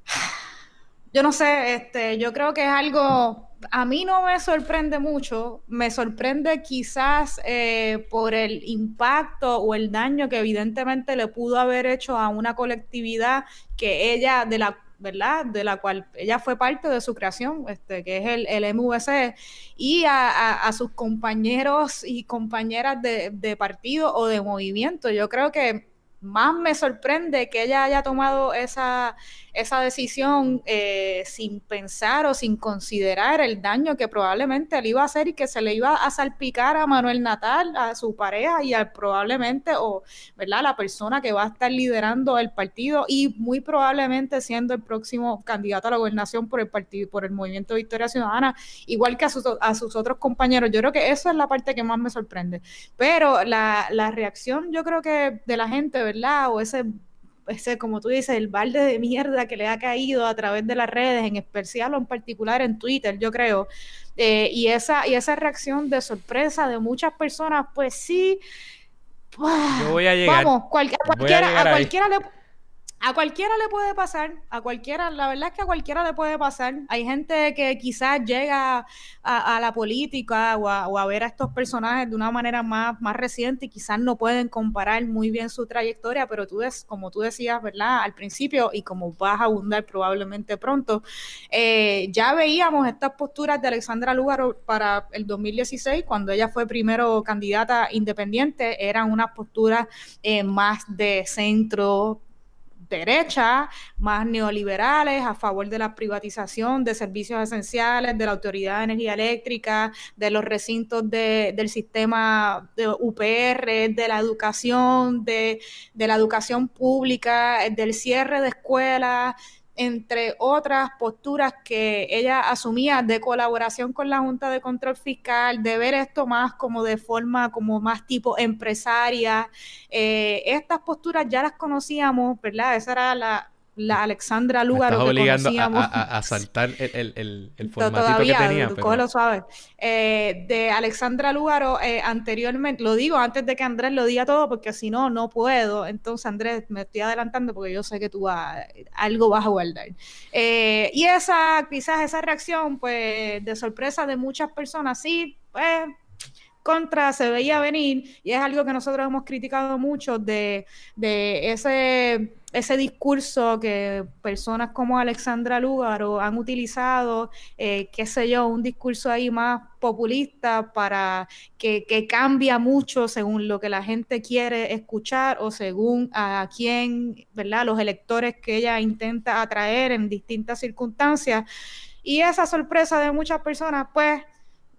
[SIGHS] yo no sé, este, yo creo que es algo. A mí no me sorprende mucho. Me sorprende quizás eh, por el impacto o el daño que evidentemente le pudo haber hecho a una colectividad que ella, de la ¿verdad? De la cual ella fue parte de su creación, este, que es el, el MVC, y a, sus compañeros y compañeras de, de partido o de movimiento. Yo creo que más me sorprende que ella haya tomado esa, esa decisión eh, sin pensar o sin considerar el daño que probablemente le iba a hacer y que se le iba a salpicar a Manuel Natal, a su pareja y probablemente, o, ¿verdad?, la persona que va a estar liderando el partido y muy probablemente siendo el próximo candidato a la gobernación por el partido, por el Movimiento Victoria Ciudadana, igual que a sus, a sus otros compañeros. Yo creo que esa es la parte que más me sorprende. Pero la, la reacción, yo creo que de la gente, ¿verdad? O ese ese, como tú dices, el balde de mierda que le ha caído a través de las redes, en especial o en particular en Twitter, yo creo. Eh, y, esa, y esa reacción de sorpresa de muchas personas, pues sí. Yo voy a llegar. Vamos, a cualquiera, a, cualquiera le a cualquiera le puede pasar, a cualquiera, la verdad es que a cualquiera le puede pasar. Hay gente que quizás llega a, la política o a, ver a estos personajes de una manera más, más reciente y quizás no pueden comparar muy bien su trayectoria, pero tú ves, como tú decías, ¿verdad? Al principio y como vas a abundar probablemente pronto, eh, ya veíamos estas posturas de Alexandra Lugaro para el 2016, cuando ella fue primero candidata independiente, eran unas posturas eh, más de centro, derecha, más neoliberales, a favor de la privatización de servicios esenciales, de la Autoridad de Energía Eléctrica, de los recintos del sistema de UPR, de la educación, de, de la educación pública, del cierre de escuelas, entre otras posturas que ella asumía de colaboración con la Junta de Control Fiscal, de ver esto más como de forma como más tipo empresaria. Eh, estas posturas ya las conocíamos, ¿verdad? Esa era la, la Alexandra Lugaro que obligando A, a, saltar el, el, el, formatito que tenía. Pero... sabes. Eh, de Alexandra Lugaro, eh, anteriormente, lo digo antes de que Andrés lo diga todo, porque si no, no puedo. Entonces, Andrés, me estoy adelantando porque yo sé que tú algo vas a guardar. Eh, y esa, quizás esa reacción, pues, de sorpresa de muchas personas, sí, pues contra se veía venir y es algo que nosotros hemos criticado mucho de, de ese ese discurso que personas como Alexandra Lúgaro han utilizado, eh, qué sé yo, un discurso ahí más populista para que, cambia mucho según lo que la gente quiere escuchar o según a quién, ¿verdad? Los electores que ella intenta atraer en distintas circunstancias. Y esa sorpresa de muchas personas, pues,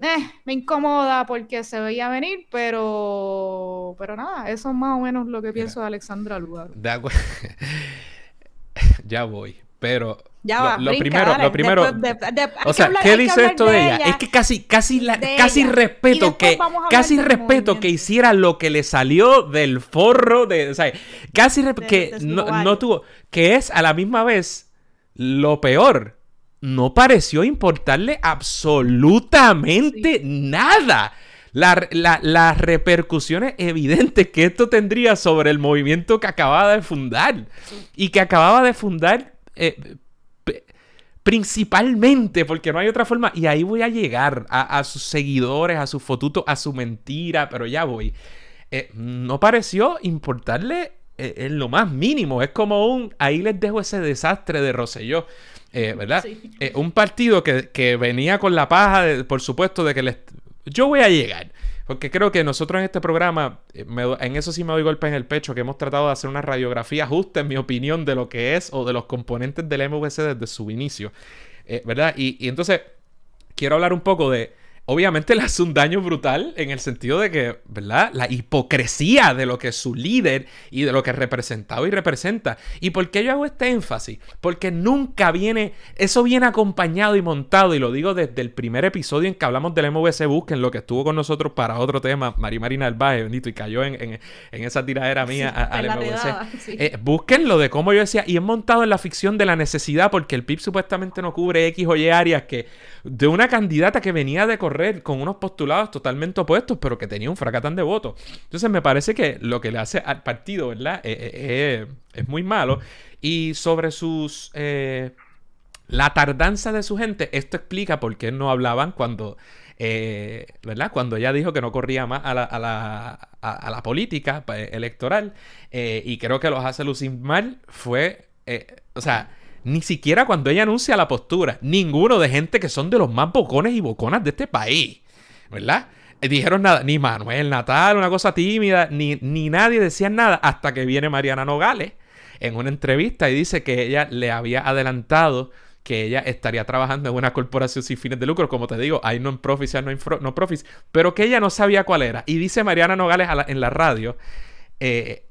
eh, me incomoda porque se veía venir, pero pero nada, eso es más o menos lo que pienso de Alexandra Lugar. [LAUGHS] ya voy, pero ya lo, primero, lo primero, o sea, ¿qué dice esto de ella? Es que casi, casi, la, casi respeto que, casi respeto que hiciera lo que le salió del forro de, o sea, casi que no, no tuvo, que es a la misma vez lo peor no pareció importarle absolutamente nada. las repercusiones evidentes que esto tendría sobre el movimiento que acababa de fundar. Y que acababa de fundar eh, principalmente, porque no hay otra forma. Y ahí voy a llegar a, sus seguidores, a su fotuto, a su mentira, pero ya voy. eh, no pareció importarle eh, en lo más mínimo. Es como un, ahí les dejo ese desastre de Rosselló. ¿Verdad? un partido que, venía con la paja, por supuesto, de que les, yo voy a llegar. Porque creo que nosotros en este programa, en eso sí me doy golpe en el pecho, que hemos tratado de hacer una radiografía justa, en mi opinión, de lo que es o de los componentes del MVC desde su inicio. ¿Verdad? y entonces, quiero hablar un poco de obviamente le hace un daño brutal en el sentido de que, ¿verdad? La hipocresía de lo que es su líder y de lo que ha representado y representa. ¿Y por qué yo hago este énfasis? Porque nunca viene, eso viene acompañado y montado, y lo digo desde el primer episodio en que hablamos del MVC Busquen, lo que estuvo con nosotros para otro tema, Mari Marina del Valle, bendito, y cayó en, esa tiradera mía al MVC. Eh, busquen lo de cómo yo decía, y es montado en la ficción de la necesidad, porque el PIB supuestamente no cubre X o Y áreas que de una candidata que venía de correr con unos postulados totalmente opuestos, pero que tenía un fracatán de votos. Entonces me parece que lo que le hace al partido, ¿verdad? Eh, eh, eh, es muy malo. Y sobre sus... la tardanza de su gente, esto explica por qué no hablaban cuando... ¿verdad? Cuando ella dijo que no corría más a la, política electoral y creo que los hace lucir mal fue, o sea, ni siquiera cuando ella anuncia la postura, ninguno de gente que son de los más bocones y boconas de este país, ¿verdad? Eh, dijeron nada, ni Manuel Natal, una cosa tímida, ni, ni nadie decía nada hasta que viene Mariana Nogales en una entrevista y dice que ella le había adelantado que ella estaría trabajando en una corporación sin fines de lucro, como te digo, hay non-profits y no profits, pero que ella no sabía cuál era. Y dice Mariana Nogales en la radio eh,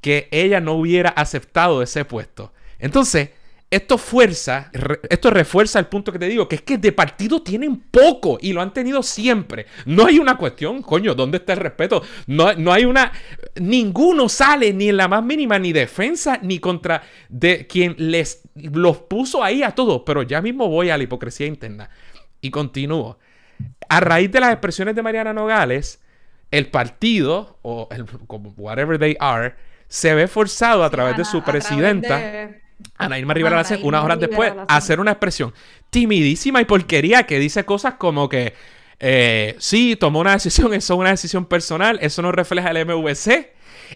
que ella no hubiera aceptado ese puesto. Entonces, esto fuerza, esto refuerza el punto que te digo, que es que de partido tienen poco y lo han tenido siempre. No hay una cuestión, coño, ¿dónde está el respeto? No, no hay una, ninguno sale ni en la más mínima ni defensa ni contra de quien les los puso ahí a todos, pero ya mismo voy a la hipocresía interna y continúo. A raíz de las expresiones de Mariana Nogales, el partido o el, whatever they are se ve forzado a través de su presidenta Ana Irma Rivera hace unas horas después hacer una expresión timidísima y porquería que dice cosas como que eh, sí, tomó una decisión, [LAUGHS] eso es una decisión personal, eso no refleja el MVC.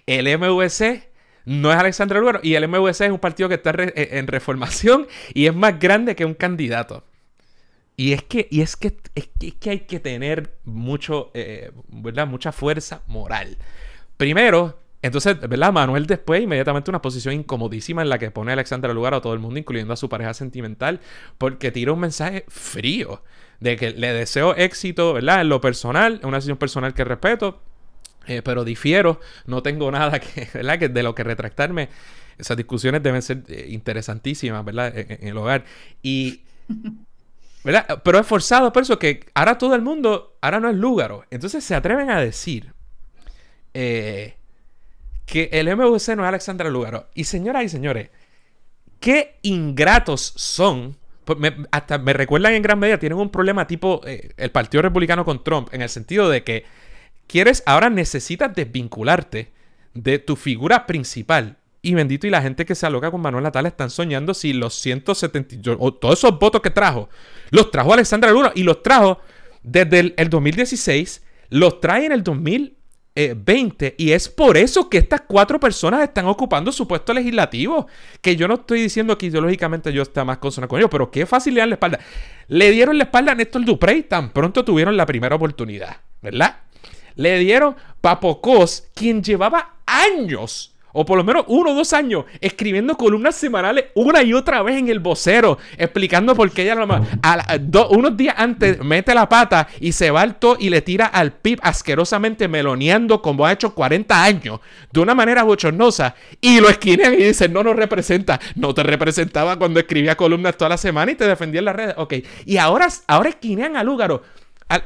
El MVC no es Alexandra Lugaro y el MVC es un partido que está eh, en reformación y es más grande que un candidato. Y es que, y es que, es que, hay que tener mucho, eh, ¿verdad? mucha fuerza moral. Primero, entonces, ¿verdad? Manuel después, inmediatamente una posición incomodísima en la que pone a Alexandra lugar a todo el mundo, incluyendo a su pareja sentimental, porque tira un mensaje frío de que le deseo éxito, ¿verdad? En lo personal, una decisión personal que respeto, eh, pero difiero, no tengo nada que, [LAUGHS] ¿verdad? Que de lo que retractarme. Esas discusiones deben ser eh, interesantísimas, ¿verdad? En, el hogar. Y [LAUGHS] ¿verdad? Pero es forzado por eso que ahora todo el mundo, ahora no es Lúgaro. Entonces se atreven a decir eh, que el MVC no es Alexandra Lugaro. Y señoras y señores, qué ingratos son. Pues hasta me recuerdan en gran medida, tienen un problema tipo eh, el Partido Republicano con Trump, en el sentido de que quieres, ahora necesitas desvincularte de tu figura principal. Y bendito, y la gente que se aloca con Manuel Natal están soñando si los 170, o todos esos votos que trajo, los trajo Alexandra Lugaro y los trajo desde el, el 2016, los trae en el 2000 20 eh, y es por eso que estas cuatro personas están ocupando su puesto legislativo. Que yo no estoy diciendo que ideológicamente yo esté más consona con ellos, pero qué fácil le dan la espalda. Le dieron la espalda a Néstor Duprey tan pronto tuvieron la primera oportunidad, ¿verdad? Le dieron Papocos, quien llevaba años o por lo menos uno o dos años, escribiendo columnas semanales una y otra vez en el vocero, explicando por qué ella a, unos días antes mete la pata y se va alto y le tira al PIB asquerosamente meloneando como ha hecho 40 años, de una manera bochornosa, y lo esquinean y dicen, no nos representa, no te representaba cuando escribía columnas toda la semana y te defendía en las redes, ok, y ahora, ahora esquinean a Lúgaro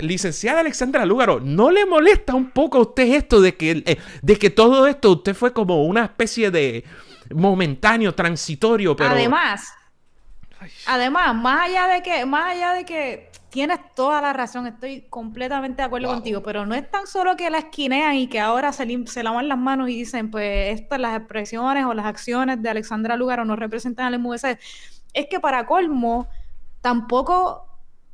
licenciada Alexandra Lúgaro, ¿no le molesta un poco a usted esto de que, eh, de que todo esto usted fue como una especie de momentáneo, transitorio, pero... Además, además, más allá de que, más allá de que tienes toda la razón, estoy completamente de acuerdo contigo, pero no es tan solo que la esquinean y que ahora se, se lavan las manos y dicen, pues estas, las expresiones o las acciones de Alexandra Lúgaro no representan al MVC, es que para colmo tampoco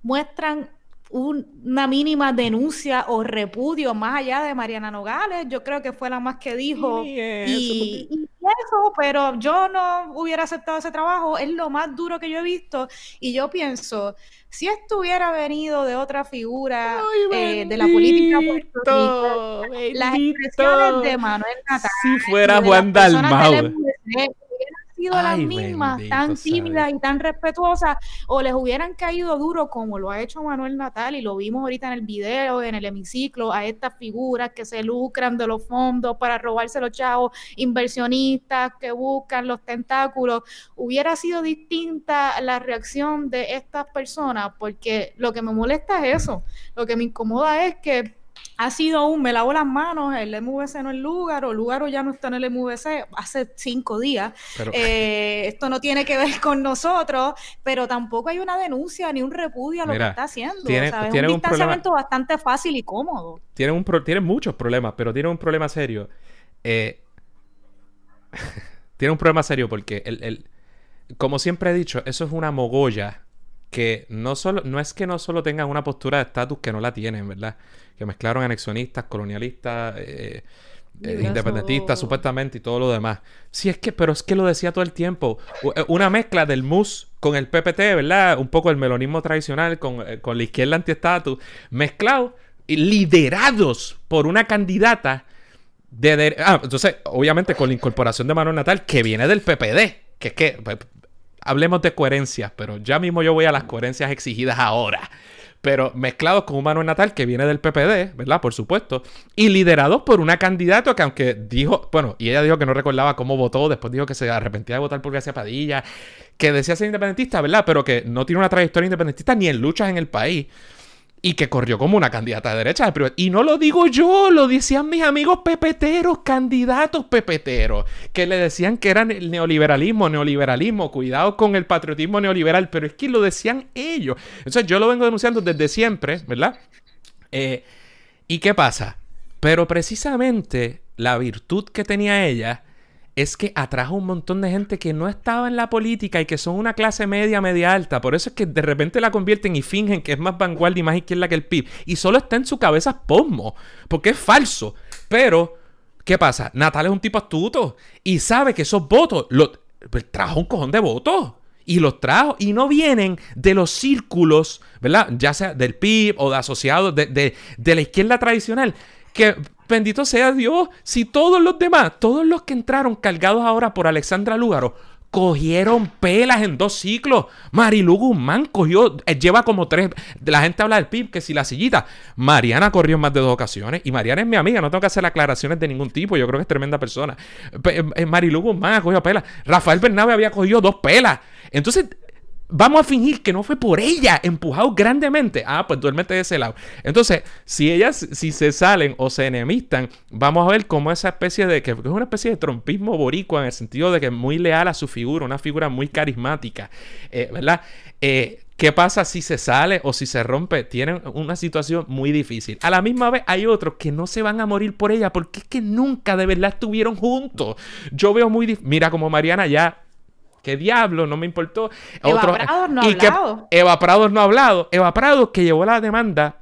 muestran una mínima denuncia o repudio más allá de Mariana Nogales. Yo creo que fue la más que dijo. y, eso, pero yo no hubiera aceptado ese trabajo. Es lo más duro que yo he visto. Y yo pienso, si esto hubiera venido de otra figura eh, de la política las expresiones de Manuel Natal, si fuera Juan Dalmau sido las mismas, tan tímidas y tan respetuosas, o les hubieran caído duro como lo ha hecho Manuel Natal, y lo vimos ahorita en el video, en el hemiciclo, a estas figuras que se lucran de los fondos para robarse los chavos, inversionistas que buscan los tentáculos, hubiera sido distinta la reacción de estas personas, porque lo que me molesta es eso, lo que me incomoda es que ha sido un me lavo las manos, el MVC no es lugar, o lugar ya no está en el MVC hace cinco días. Eh, esto no tiene que ver [LAUGHS] con nosotros, pero tampoco hay una denuncia ni un repudio a lo que está haciendo. Tiene, es un distanciamiento bastante fácil y cómodo. Tiene, un tiene muchos problemas, pero tiene un problema serio. Eh, [LAUGHS] tiene un problema serio porque, el, el, como siempre he dicho, eso es una mogolla que no, solo, no es que no solo tengan una postura de estatus que no la tienen, ¿verdad? Que mezclaron anexionistas, colonialistas, eh, eh, independentistas, supuestamente, y todo lo demás. Sí, es que, pero es que lo decía todo el tiempo. Eh, una mezcla del MUS con el PPT, ¿verdad? Un poco el melonismo tradicional con, la izquierda antiestatus, mezclado y liderados por una candidata de, Ah, entonces, obviamente con la incorporación de Manuel Natal, que viene del PPD, que es que pues, hablemos de coherencias, pero ya mismo yo voy a las coherencias exigidas ahora. Pero mezclados con un Manuel Natal que viene del PPD, ¿verdad? Por supuesto. Y liderados por una candidata que aunque dijo, bueno, y ella dijo que no recordaba cómo votó, después dijo que se arrepentía de votar por Gracia Padilla, que decía ser independentista, ¿verdad? Pero que no tiene una trayectoria independentista ni en luchas en el país y que corrió como una candidata de derecha. Y no lo digo yo, lo decían mis amigos pepeteros, candidatos pepeteros, que le decían que era el neoliberalismo, neoliberalismo, cuidado con el patriotismo neoliberal, pero es que lo decían ellos. Entonces yo lo vengo denunciando desde siempre, ¿verdad? Eh, ¿Y qué pasa? Pero precisamente la virtud que tenía ella es que atrajo un montón de gente que no estaba en la política y que son una clase media, media alta. Por eso es que de repente la convierten y fingen que es más vanguardia y más izquierda que el PIB. Y solo está en su cabeza posmo, porque es falso. Pero, ¿qué pasa? Natal es un tipo astuto y sabe que esos votos, lo, pues, trajo un cojón de votos. Y los trajo y no vienen de los círculos, ¿verdad? Ya sea del PIB o de asociados de, de la izquierda tradicional que bendito sea Dios, si todos los demás, todos los que entraron cargados ahora por Alexandra Lúgaro, cogieron pelas en dos ciclos. Marilu Guzmán cogió, eh, lleva como tres. La gente habla del PIB, que si la sillita. Mariana corrió en más de dos ocasiones. Y Mariana es mi amiga, no tengo que hacer aclaraciones de ningún tipo. Yo creo que es tremenda persona. Eh, Marilu Guzmán cogió pelas. Rafael Bernabe había cogido dos pelas. Entonces, Vamos a fingir que no fue por ella empujado grandemente. Ah, pues duérmete de ese lado. Entonces, si ellas, si se salen o se enemistan, vamos a ver cómo esa especie de, que es una especie de trompismo boricua en el sentido de que es muy leal a su figura, una figura muy carismática, eh, ¿verdad? Eh, ¿Qué pasa si se sale o si se rompe? Tienen una situación muy difícil. A la misma vez hay otros que no se van a morir por ella porque es que nunca de verdad estuvieron juntos. Yo veo muy... Mira como Mariana ya ¿Qué diablo? No me importó. Eva Prado no ha hablado. Eva Prado no ha hablado. Eva Prado que llevó la demanda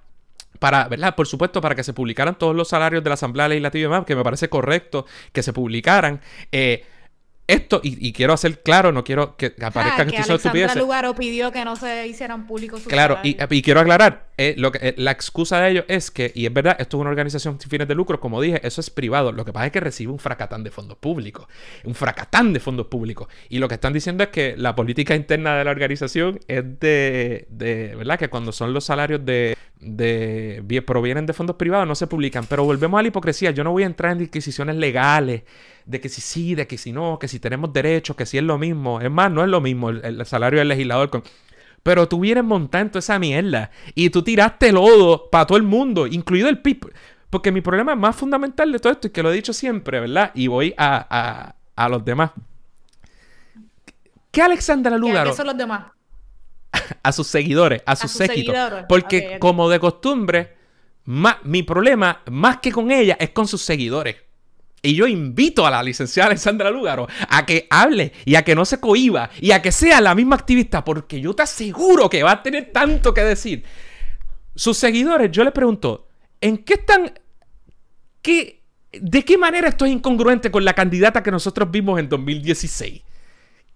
para, ¿verdad? Por supuesto, para que se publicaran todos los salarios de la Asamblea Legislativa y demás, que me parece correcto que se publicaran. Eh, esto, y, quiero hacer claro, no quiero que aparezcan ah, que estupideces. Lugaro pidió que no se hicieran públicos Claro, y, quiero aclarar, eh, lo que, eh, la excusa de ellos es que, y es verdad, esto es una organización sin fines de lucro, como dije, eso es privado. Lo que pasa es que recibe un fracatán de fondos públicos. Un fracatán de fondos públicos. Y lo que están diciendo es que la política interna de la organización es de, de ¿verdad? Que cuando son los salarios de, de provienen de fondos privados no se publican. Pero volvemos a la hipocresía. Yo no voy a entrar en disquisiciones legales de que si sí, de que si no, que si tenemos derechos, que si es lo mismo. Es más, no es lo mismo el, salario del legislador con... Pero tú vienes montando esa mierda y tú tiraste lodo para todo el mundo, incluido el PIB. Porque mi problema más fundamental de todo esto, y que lo he dicho siempre, ¿verdad? Y voy a, a, los demás. ¿Qué Alexandra Lugaro? ¿Qué son los demás? [LAUGHS] a sus seguidores, a sus, séquitos. Porque como de costumbre, mi problema, más que con ella, es con sus seguidores. Y yo invito a la licenciada Alexandra Lúgaro a que hable y a que no se cohiba y a que sea la misma activista, porque yo te aseguro que va a tener tanto que decir. sus seguidores, yo les pregunto, ¿en qué están... ¿Qué, ¿De qué manera esto es incongruente con la candidata que nosotros vimos en 2016?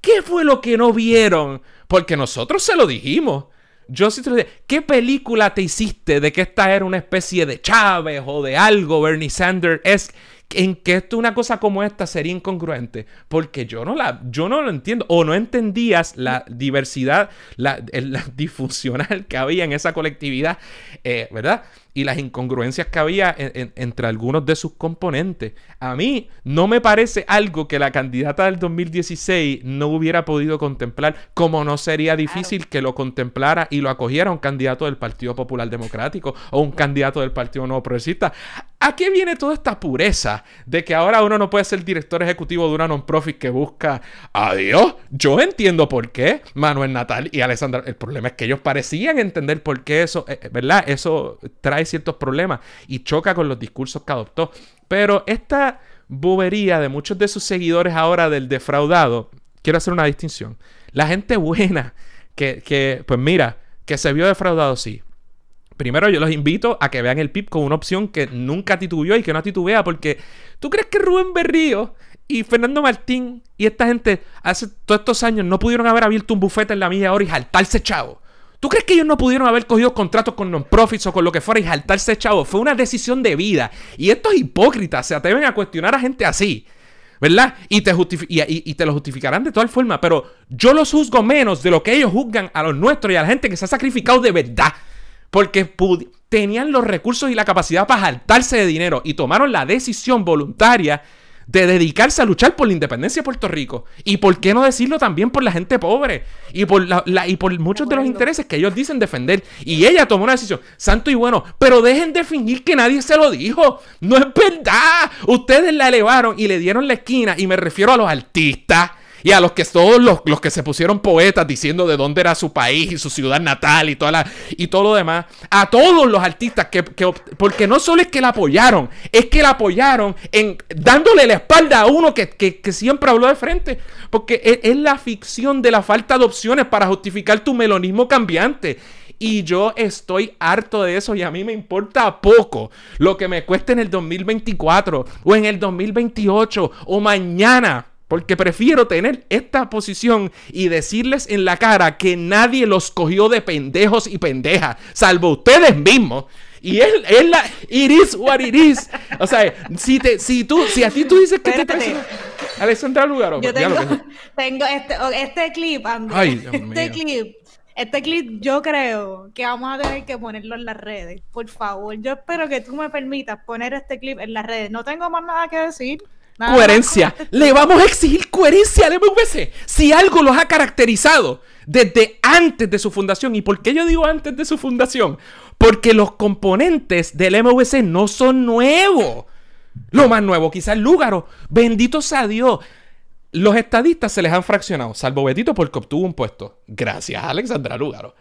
¿Qué fue lo que no vieron? Porque nosotros se lo dijimos. Yo sí te lo dije, ¿qué película te hiciste de que esta era una especie de Chávez o de algo, Bernie Sanders? Es en que esto, una cosa como esta sería incongruente, porque yo no la, yo no lo entiendo, o no entendías la diversidad, la, la [LAUGHS] disfuncional que había en esa colectividad, eh, ¿verdad? Y las incongruencias que había entre algunos de sus componentes. A mí no me parece algo que la candidata del 2016 no hubiera podido contemplar, como no sería difícil que lo contemplara y lo acogiera un candidato del Partido Popular Democrático o un candidato del Partido Nuevo Progresista. ¿A qué viene toda esta pureza de que ahora uno no puede ser director ejecutivo de una non-profit que busca a Dios? Yo entiendo por qué Manuel Natal y Alessandra. El problema es que ellos parecían entender por qué eso, eh, eh, ¿verdad? Eso trae ciertos problemas y choca con los discursos que adoptó. Pero esta bobería de muchos de sus seguidores ahora del defraudado, quiero hacer una distinción. La gente buena que, que pues mira, que se vio defraudado, sí. Primero yo los invito a que vean el PIB con una opción que nunca titubeó y que no titubea porque ¿tú crees que Rubén Berrío y Fernando Martín y esta gente hace todos estos años no pudieron haber abierto un bufete en la milla hora y jaltarse chavo? ¿Tú crees que ellos no pudieron haber cogido contratos con non-profits o con lo que fuera y jaltarse chavo? Fue una decisión de vida. Y estos hipócritas se atreven a cuestionar a gente así. ¿Verdad? Y te, lo justificarán de todas formas. Pero yo los juzgo menos de lo que ellos juzgan a los nuestros y a la gente que se ha sacrificado de verdad. Porque tenían los recursos y la capacidad para jaltarse de dinero y tomaron la decisión voluntaria de dedicarse a luchar por la independencia de Puerto Rico. Y por qué no decirlo también por la gente pobre y por, la, y por muchos de los intereses que ellos dicen defender. Y ella tomó una decisión, santo y bueno, pero dejen de fingir que nadie se lo dijo. No es verdad. Ustedes la elevaron y le dieron la esquina y me refiero a los artistas y a los que todos los, que se pusieron poetas diciendo de dónde era su país y su ciudad natal y, toda la, y todo lo demás, a todos los artistas que, porque no solo es que la apoyaron, es que la apoyaron en dándole la espalda a uno que, siempre habló de frente, porque es, es la ficción de la falta de opciones para justificar tu melonismo cambiante. Y yo estoy harto de eso y a mí me importa poco lo que me cueste en el 2024 o en el 2028 o mañana. Porque prefiero tener esta posición y decirles en la cara que nadie los cogió de pendejos y pendejas, salvo ustedes mismos. Y él, él la, it is what it is. O sea, si, te, si, tú, si a ti tú dices que te Alexandra Lugaro. Yo tengo, [LAUGHS] tengo este, este clip, Ay, este clip. Este clip yo creo que vamos a tener que ponerlo en las redes. Por favor, yo espero que tú me permitas poner este clip en las redes. No tengo más nada que decir coherencia. Le vamos a exigir coherencia al MVC. Si algo los ha caracterizado desde antes de su fundación. ¿Y por qué yo digo antes de su fundación? Porque los componentes del MVC no son nuevos. Lo más nuevo, quizás Lúgaro. Bendito sea Dios. Los estadistas se les han fraccionado, salvo Betito porque obtuvo un puesto. Gracias Alexandra Lúgaro.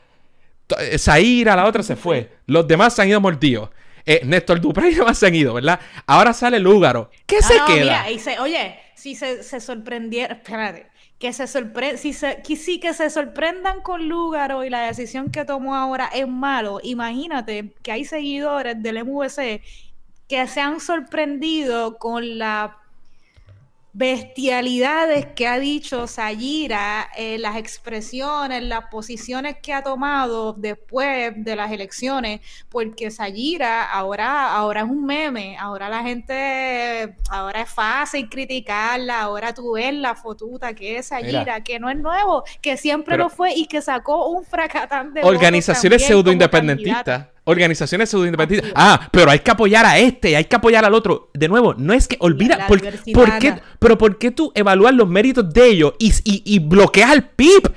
Zaira, la otra se fue. Los demás se han ido mordidos. Eh, Néstor Dupré y demás [LAUGHS] se han ido, ¿verdad? Ahora sale Lúgaro. ¿Qué se queda? oye, si se, se sorprendiera, espérate, que se sorprende, si se, que sí que se sorprendan con Lúgaro y la decisión que tomó ahora es malo, imagínate que hay seguidores del MVC que se han sorprendido con la bestialidades que ha dicho Sayira, eh, las expresiones, las posiciones que ha tomado después de las elecciones, porque Sayira ahora, ahora es un meme, ahora la gente, ahora es fácil criticarla, ahora tú ves la fotuta que es Sayira, que no es nuevo, que siempre lo fue y que sacó un fracatán de organizaciones pseudo independentistas organizaciones pseudo-independentistas. Ah, pero hay que apoyar a este, hay que apoyar al otro. De nuevo, no es que olvida. Por, qué, pero ¿por qué tú evalúas los méritos de ellos y, y, bloqueas al PIB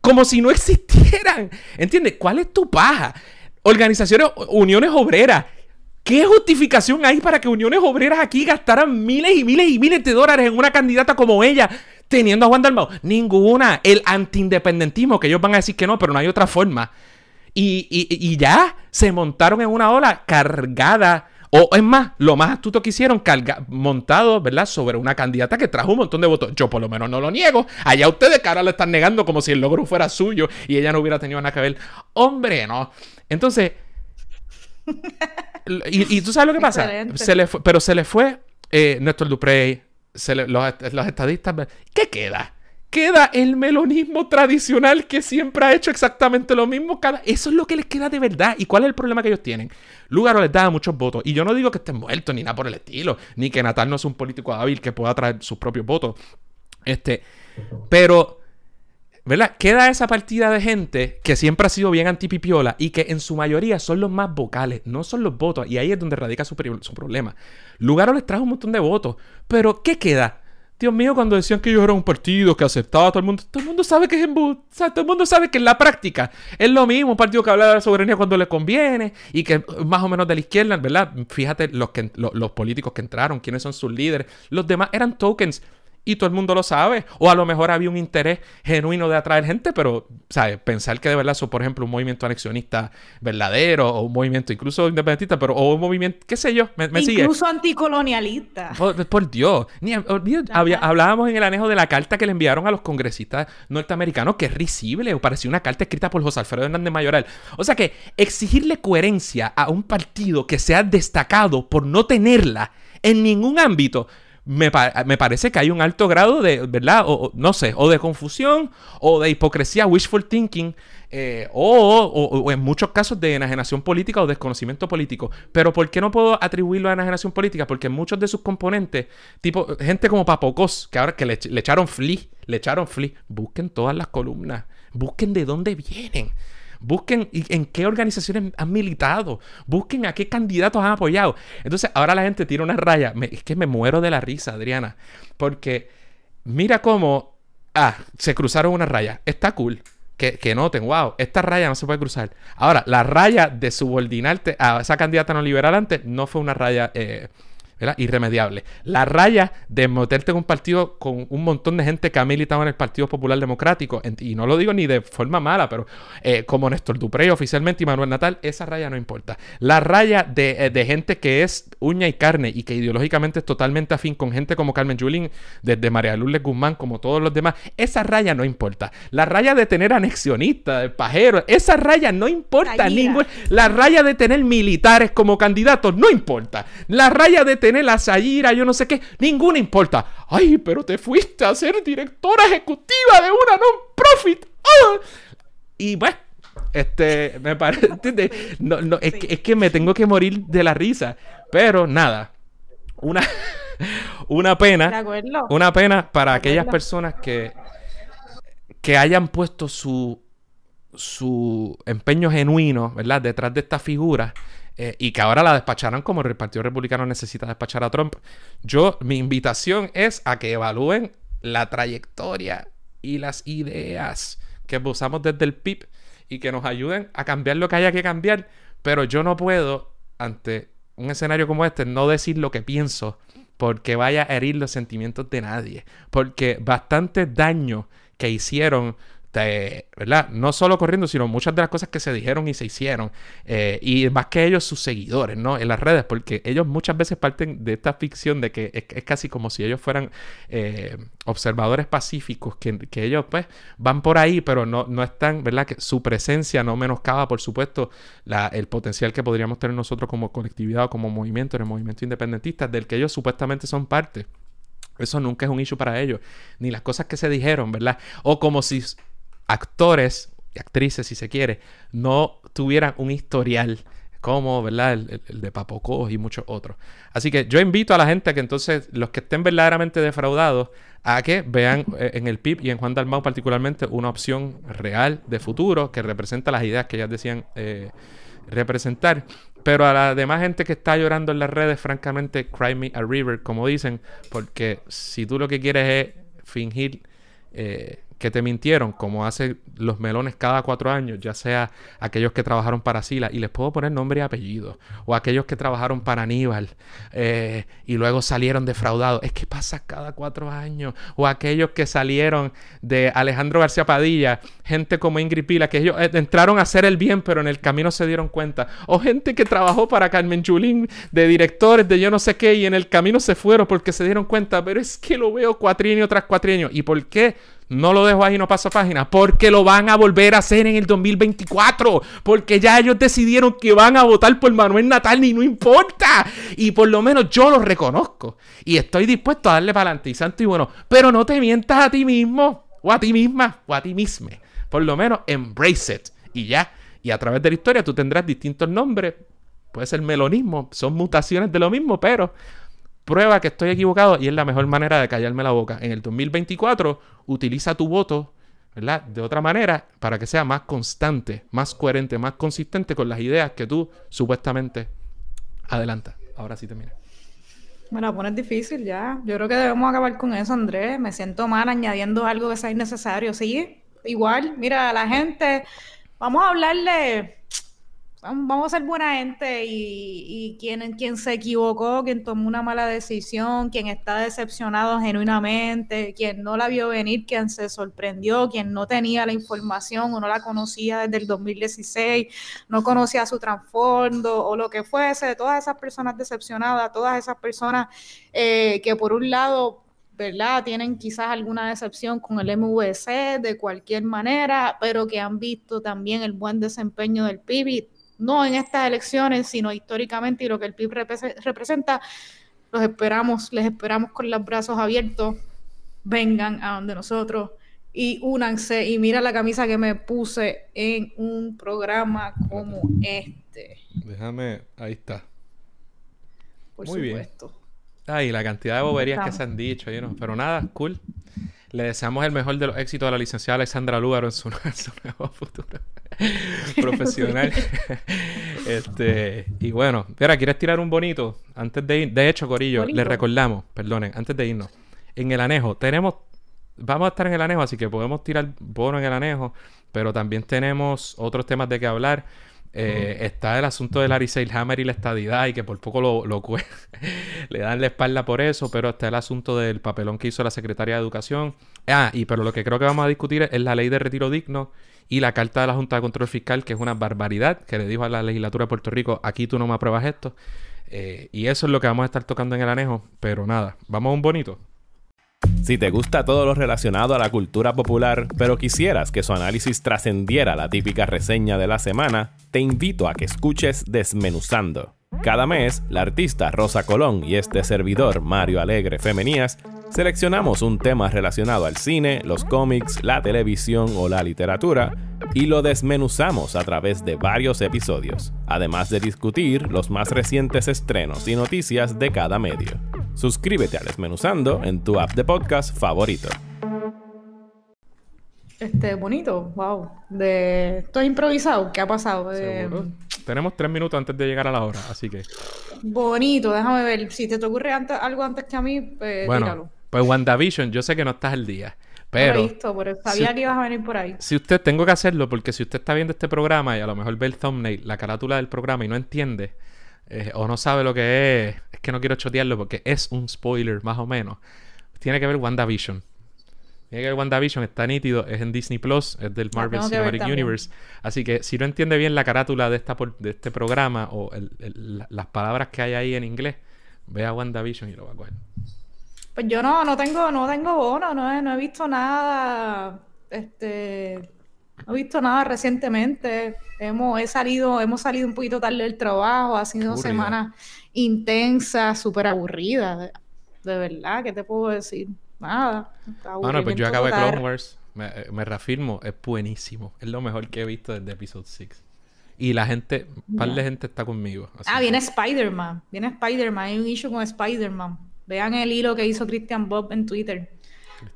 como si no existieran? ¿Entiendes? ¿Cuál es tu paja? Organizaciones, uniones obreras. ¿Qué justificación hay para que uniones obreras aquí gastaran miles y miles y miles de dólares en una candidata como ella? Teniendo a Juan Dalmau. Ninguna. El antiindependentismo, que ellos van a decir que no, pero no hay otra forma. Y, ya se montaron en una ola cargada. O es más, lo más astuto que hicieron, carga, montado, ¿verdad? Sobre una candidata que trajo un montón de votos. Yo por lo menos no lo niego. Allá ustedes que ahora lo están negando como si el logro fuera suyo y ella no hubiera tenido nada que ver. Hombre, no. Entonces, y, tú sabes lo que [LAUGHS] pasa. Se le pero se le fue eh, Néstor Duprey, los, los estadistas. ¿Qué queda? Queda el melonismo tradicional que siempre ha hecho exactamente lo mismo. Cada... Eso es lo que les queda de verdad. ¿Y cuál es el problema que ellos tienen? Lugaro les da muchos votos. Y yo no digo que estén muertos ni nada por el estilo, ni que Natal no es un político hábil que pueda traer sus propios votos. Este, pero, ¿verdad? Queda esa partida de gente que siempre ha sido bien antipipiola y que en su mayoría son los más vocales, no son los votos. Y ahí es donde radica su, su problema. Lugaro les trajo un montón de votos. Pero, ¿qué queda? Dios mío, cuando decían que ellos eran un partido que aceptaba a todo el mundo, todo el mundo sabe que es en o sea, todo el mundo sabe que en la práctica es lo mismo, un partido que habla de la soberanía cuando le conviene y que más o menos de la izquierda, ¿verdad? Fíjate los, que, los políticos que entraron, quiénes son sus líderes, los demás eran tokens y todo el mundo lo sabe. O a lo mejor había un interés genuino de atraer gente, pero, ¿sabes? Pensar que de verdad son, por ejemplo, un movimiento anexionista verdadero, o un movimiento incluso independentista, pero, o un movimiento, qué sé yo, me, sigue. Incluso anticolonialista. Por, Dios. Ni, hablábamos en el anejo de la carta que le enviaron a los congresistas norteamericanos, que es risible, o parecía una carta escrita por José Alfredo Hernández Mayoral. O sea que exigirle coherencia a un partido que se ha destacado por no tenerla en ningún ámbito me, parece que hay un alto grado de, ¿verdad? O, no sé, o de confusión o de hipocresía, wishful thinking, eh, o, en muchos casos de enajenación política o desconocimiento político. Pero ¿por qué no puedo atribuirlo a enajenación política? Porque muchos de sus componentes, tipo gente como Papocos, que ahora que le, le echaron flea, le echaron flea, busquen todas las columnas, busquen de dónde vienen. Busquen en qué organizaciones han militado. Busquen a qué candidatos han apoyado. Entonces, ahora la gente tira una raya. es que me muero de la risa, Adriana. Porque mira cómo. Ah, se cruzaron una raya. Está cool. Que, que, noten, wow, esta raya no se puede cruzar. Ahora, la raya de subordinarte a esa candidata no liberal antes no fue una raya eh, Irremediable. La raya de meterte en un partido con un montón de gente que ha militado en el Partido Popular Democrático, y no lo digo ni de forma mala, pero eh, como Néstor Duprey oficialmente y Manuel Natal, esa raya no importa. La raya de, eh, gente que es uña y carne y que ideológicamente es totalmente afín con gente como Carmen Yulín, desde María Lourdes Guzmán, como todos los demás, esa raya no importa. La raya de tener anexionistas, de pajeros, esa raya no importa. Ningún, la raya de tener militares como candidatos no importa. La raya de tener la Sayira, yo no sé qué, ninguna importa. Ay, pero te fuiste a ser directora ejecutiva de una non-profit. ¡Ah! Y bueno, este, me parece, [LAUGHS] no, no, es, que, es, que, me tengo que morir de la risa. Pero nada, una, [LAUGHS] una pena, una pena para aquellas personas que, que hayan puesto su, su empeño genuino, ¿verdad? Detrás de esta figura eh, y que ahora la despacharan como el Partido Republicano necesita despachar a Trump. Yo, mi invitación es a que evalúen la trayectoria y las ideas que usamos desde el PIB y que nos ayuden a cambiar lo que haya que cambiar. Pero yo no puedo, ante un escenario como este, no decir lo que pienso porque vaya a herir los sentimientos de nadie. Porque bastante daño que hicieron ¿verdad? No solo corriendo, sino muchas de las cosas que se dijeron y se hicieron. Eh, y más que ellos, sus seguidores, ¿no? En las redes, porque ellos muchas veces parten de esta ficción de que es, casi como si ellos fueran eh, observadores pacíficos, que, ellos pues van por ahí, pero no, no están, ¿verdad? Que su presencia no menoscaba, por supuesto, el potencial que podríamos tener nosotros como colectividad o como movimiento, en el movimiento independentista, del que ellos supuestamente son parte. Eso nunca es un issue para ellos. Ni las cosas que se dijeron, ¿verdad? O como si actores y actrices, si se quiere, no tuvieran un historial como, ¿verdad? El, de Papocos y muchos otros. Así que yo invito a la gente que entonces, los que estén verdaderamente defraudados, a que vean eh, en el PIB y en Juan Dalmau particularmente una opción real de futuro que representa las ideas que ellas decían eh, representar. Pero a la demás gente que está llorando en las redes, francamente, cry me a river, como dicen, porque si tú lo que quieres es fingir... Eh, que te mintieron, como hacen los melones cada cuatro años, ya sea aquellos que trabajaron para Sila, y les puedo poner nombre y apellido, o aquellos que trabajaron para Aníbal eh, y luego salieron defraudados, es que pasa cada cuatro años, o aquellos que salieron de Alejandro García Padilla, gente como Ingrid Pila, que ellos eh, entraron a hacer el bien, pero en el camino se dieron cuenta, o gente que trabajó para Carmen Chulín, de directores de yo no sé qué, y en el camino se fueron porque se dieron cuenta, pero es que lo veo cuatrienio tras cuatrienio, ¿y por qué? No lo dejo ahí, no paso página, porque lo van a volver a hacer en el 2024, porque ya ellos decidieron que van a votar por Manuel Natal y no importa, y por lo menos yo lo reconozco, y estoy dispuesto a darle para adelante, y y bueno, pero no te mientas a ti mismo, o a ti misma, o a ti misma, por lo menos embrace it, y ya, y a través de la historia tú tendrás distintos nombres, puede ser melonismo, son mutaciones de lo mismo, pero prueba que estoy equivocado y es la mejor manera de callarme la boca. En el 2024, utiliza tu voto, ¿verdad? De otra manera, para que sea más constante, más coherente, más consistente con las ideas que tú supuestamente adelantas. Ahora sí te mira. Me la pones difícil ya. Yo creo que debemos acabar con eso, Andrés. Me siento mal añadiendo algo que sea innecesario. Sí, igual. Mira, la gente, vamos a hablarle vamos a ser buena gente y, quien, quien se equivocó, quien tomó una mala decisión, quien está decepcionado genuinamente, quien no la vio venir, quien se sorprendió, quien no tenía la información o no la conocía desde el 2016, no conocía su trasfondo o lo que fuese, todas esas personas decepcionadas, todas esas personas eh, que por un lado ¿verdad? Tienen quizás alguna decepción con el MVC de cualquier manera, pero que han visto también el buen desempeño del PIB no en estas elecciones, sino históricamente y lo que el PIB representa, los esperamos, les esperamos con los brazos abiertos, vengan a donde nosotros y únanse y mira la camisa que me puse en un programa como este. Déjame, ahí está. Por Muy supuesto. bien. Ay, la cantidad de boberías que se han dicho, pero nada, cool. Le deseamos el mejor de los éxitos a la licenciada Alexandra Lúgaro [LAUGHS] en su, nuevo futuro [LAUGHS] profesional. [LAUGHS] este, y bueno, espera, ¿quieres tirar un bonito? Antes de ir, de hecho, Corillo, le recordamos, perdonen, antes de irnos, en el anejo, tenemos, vamos a estar en el anejo, así que podemos tirar bono en el anejo, pero también tenemos otros temas de que hablar. Eh, está el asunto de Larry Seilhammer y la estadidad y que por poco lo, lo [LAUGHS] le dan la espalda por eso, pero está el asunto del papelón que hizo la secretaria de Educación. Ah, y pero lo que creo que vamos a discutir es la ley de retiro digno y la carta de la Junta de Control Fiscal, que es una barbaridad, que le dijo a la legislatura de Puerto Rico, aquí tú no me apruebas esto. Eh, y eso es lo que vamos a estar tocando en el anejo, pero nada, vamos a un bonito. Si te gusta todo lo relacionado a la cultura popular, pero quisieras que su análisis trascendiera la típica reseña de la semana, te invito a que escuches Desmenuzando. Cada mes, la artista Rosa Colón y este servidor Mario Alegre Femenías seleccionamos un tema relacionado al cine, los cómics, la televisión o la literatura y lo desmenuzamos a través de varios episodios, además de discutir los más recientes estrenos y noticias de cada medio. Suscríbete a Desmenuzando en tu app de podcast favorito. Este, bonito, wow. De... Esto improvisado, ¿qué ha pasado? Tenemos tres minutos antes de llegar a la hora, así que. Bonito, déjame ver. Si te, te ocurre antes, algo antes que a mí, pues bueno, Pues WandaVision, yo sé que no estás al día. Pero. No visto, pero sabía que ibas a venir por ahí. Si usted, tengo que hacerlo, porque si usted está viendo este programa y a lo mejor ve el thumbnail, la carátula del programa y no entiende, eh, o no sabe lo que es, es que no quiero chotearlo porque es un spoiler más o menos. Tiene que ver WandaVision. Tiene que WandaVision, está nítido, es en Disney Plus, es del Marvel Cinematic Universe. Así que si no entiende bien la carátula de, esta, de este programa o las palabras que hay ahí en inglés, ve a WandaVision y lo va a coger. Pues yo no, no tengo, no tengo bono, no he, no he visto nada. Este no he visto nada recientemente. Hemos, he salido, hemos salido un poquito tarde del trabajo. Ha sido semanas intensas, súper aburridas. De, verdad, ¿qué te puedo decir? Nada. Bueno, pues yo acabé Clone Wars. Me, eh, me, reafirmo, es buenísimo. Es lo mejor que he visto desde Episode 6. Y la gente, un par de gente está conmigo. ah, viene Spider-Man. Viene Spider-Man. Hay un issue con Spider-Man. Vean el hilo que hizo Christian Bob en Twitter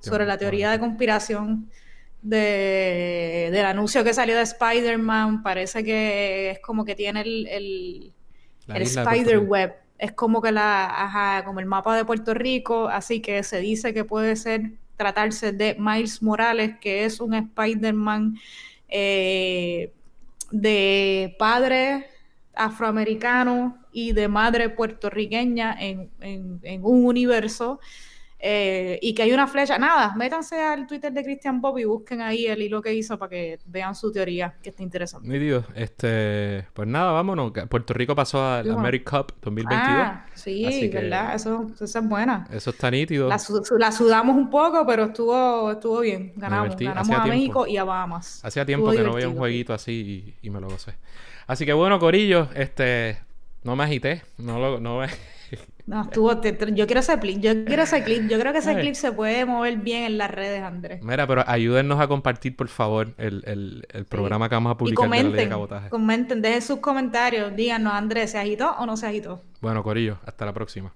sobre la teoría de conspiración de, del anuncio que salió de Spider-Man, parece que es como que tiene el, el, Spider-Web. Es como que la, ajá, como el mapa de Puerto Rico, así que se dice que puede ser tratarse de Miles Morales, que es un Spider-Man eh, de padre afroamericano y de madre puertorriqueña en, en, en un universo Eh, y que hay una flecha. Nada, métanse al Twitter de Christian Bob y busquen ahí el hilo que hizo para que vean su teoría, que está interesante. Mi Dios, este, pues nada, vámonos. Puerto Rico pasó a la America Cup 2022. Ah, sí, verdad, eso, eso, es buena. Eso está nítido. La, sudamos un poco, pero estuvo, estuvo bien. Ganamos, ganamos a México y a Bahamas. Hacía tiempo que no veía un jueguito así y, me lo gocé. Así que bueno, Corillo, este, no me agité, no lo, no me... [LAUGHS] No, estuvo. yo quiero ese clip. Yo quiero ese clip. Yo creo que ese clip se puede mover bien en las redes, Andrés. Mira, pero ayúdennos a compartir, por favor, el, programa que vamos a publicar y comenten, de Comenten, dejen sus comentarios. Díganos, Andrés, ¿se agitó o no se agitó? Bueno, Corillo, hasta la próxima.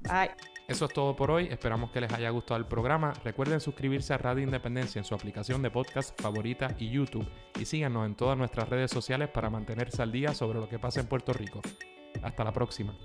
Bye. Eso es todo por hoy. Esperamos que les haya gustado el programa. Recuerden suscribirse a Radio Independencia en su aplicación de podcast favorita y YouTube. Y síganos en todas nuestras redes sociales para mantenerse al día sobre lo que pasa en Puerto Rico. Hasta la próxima.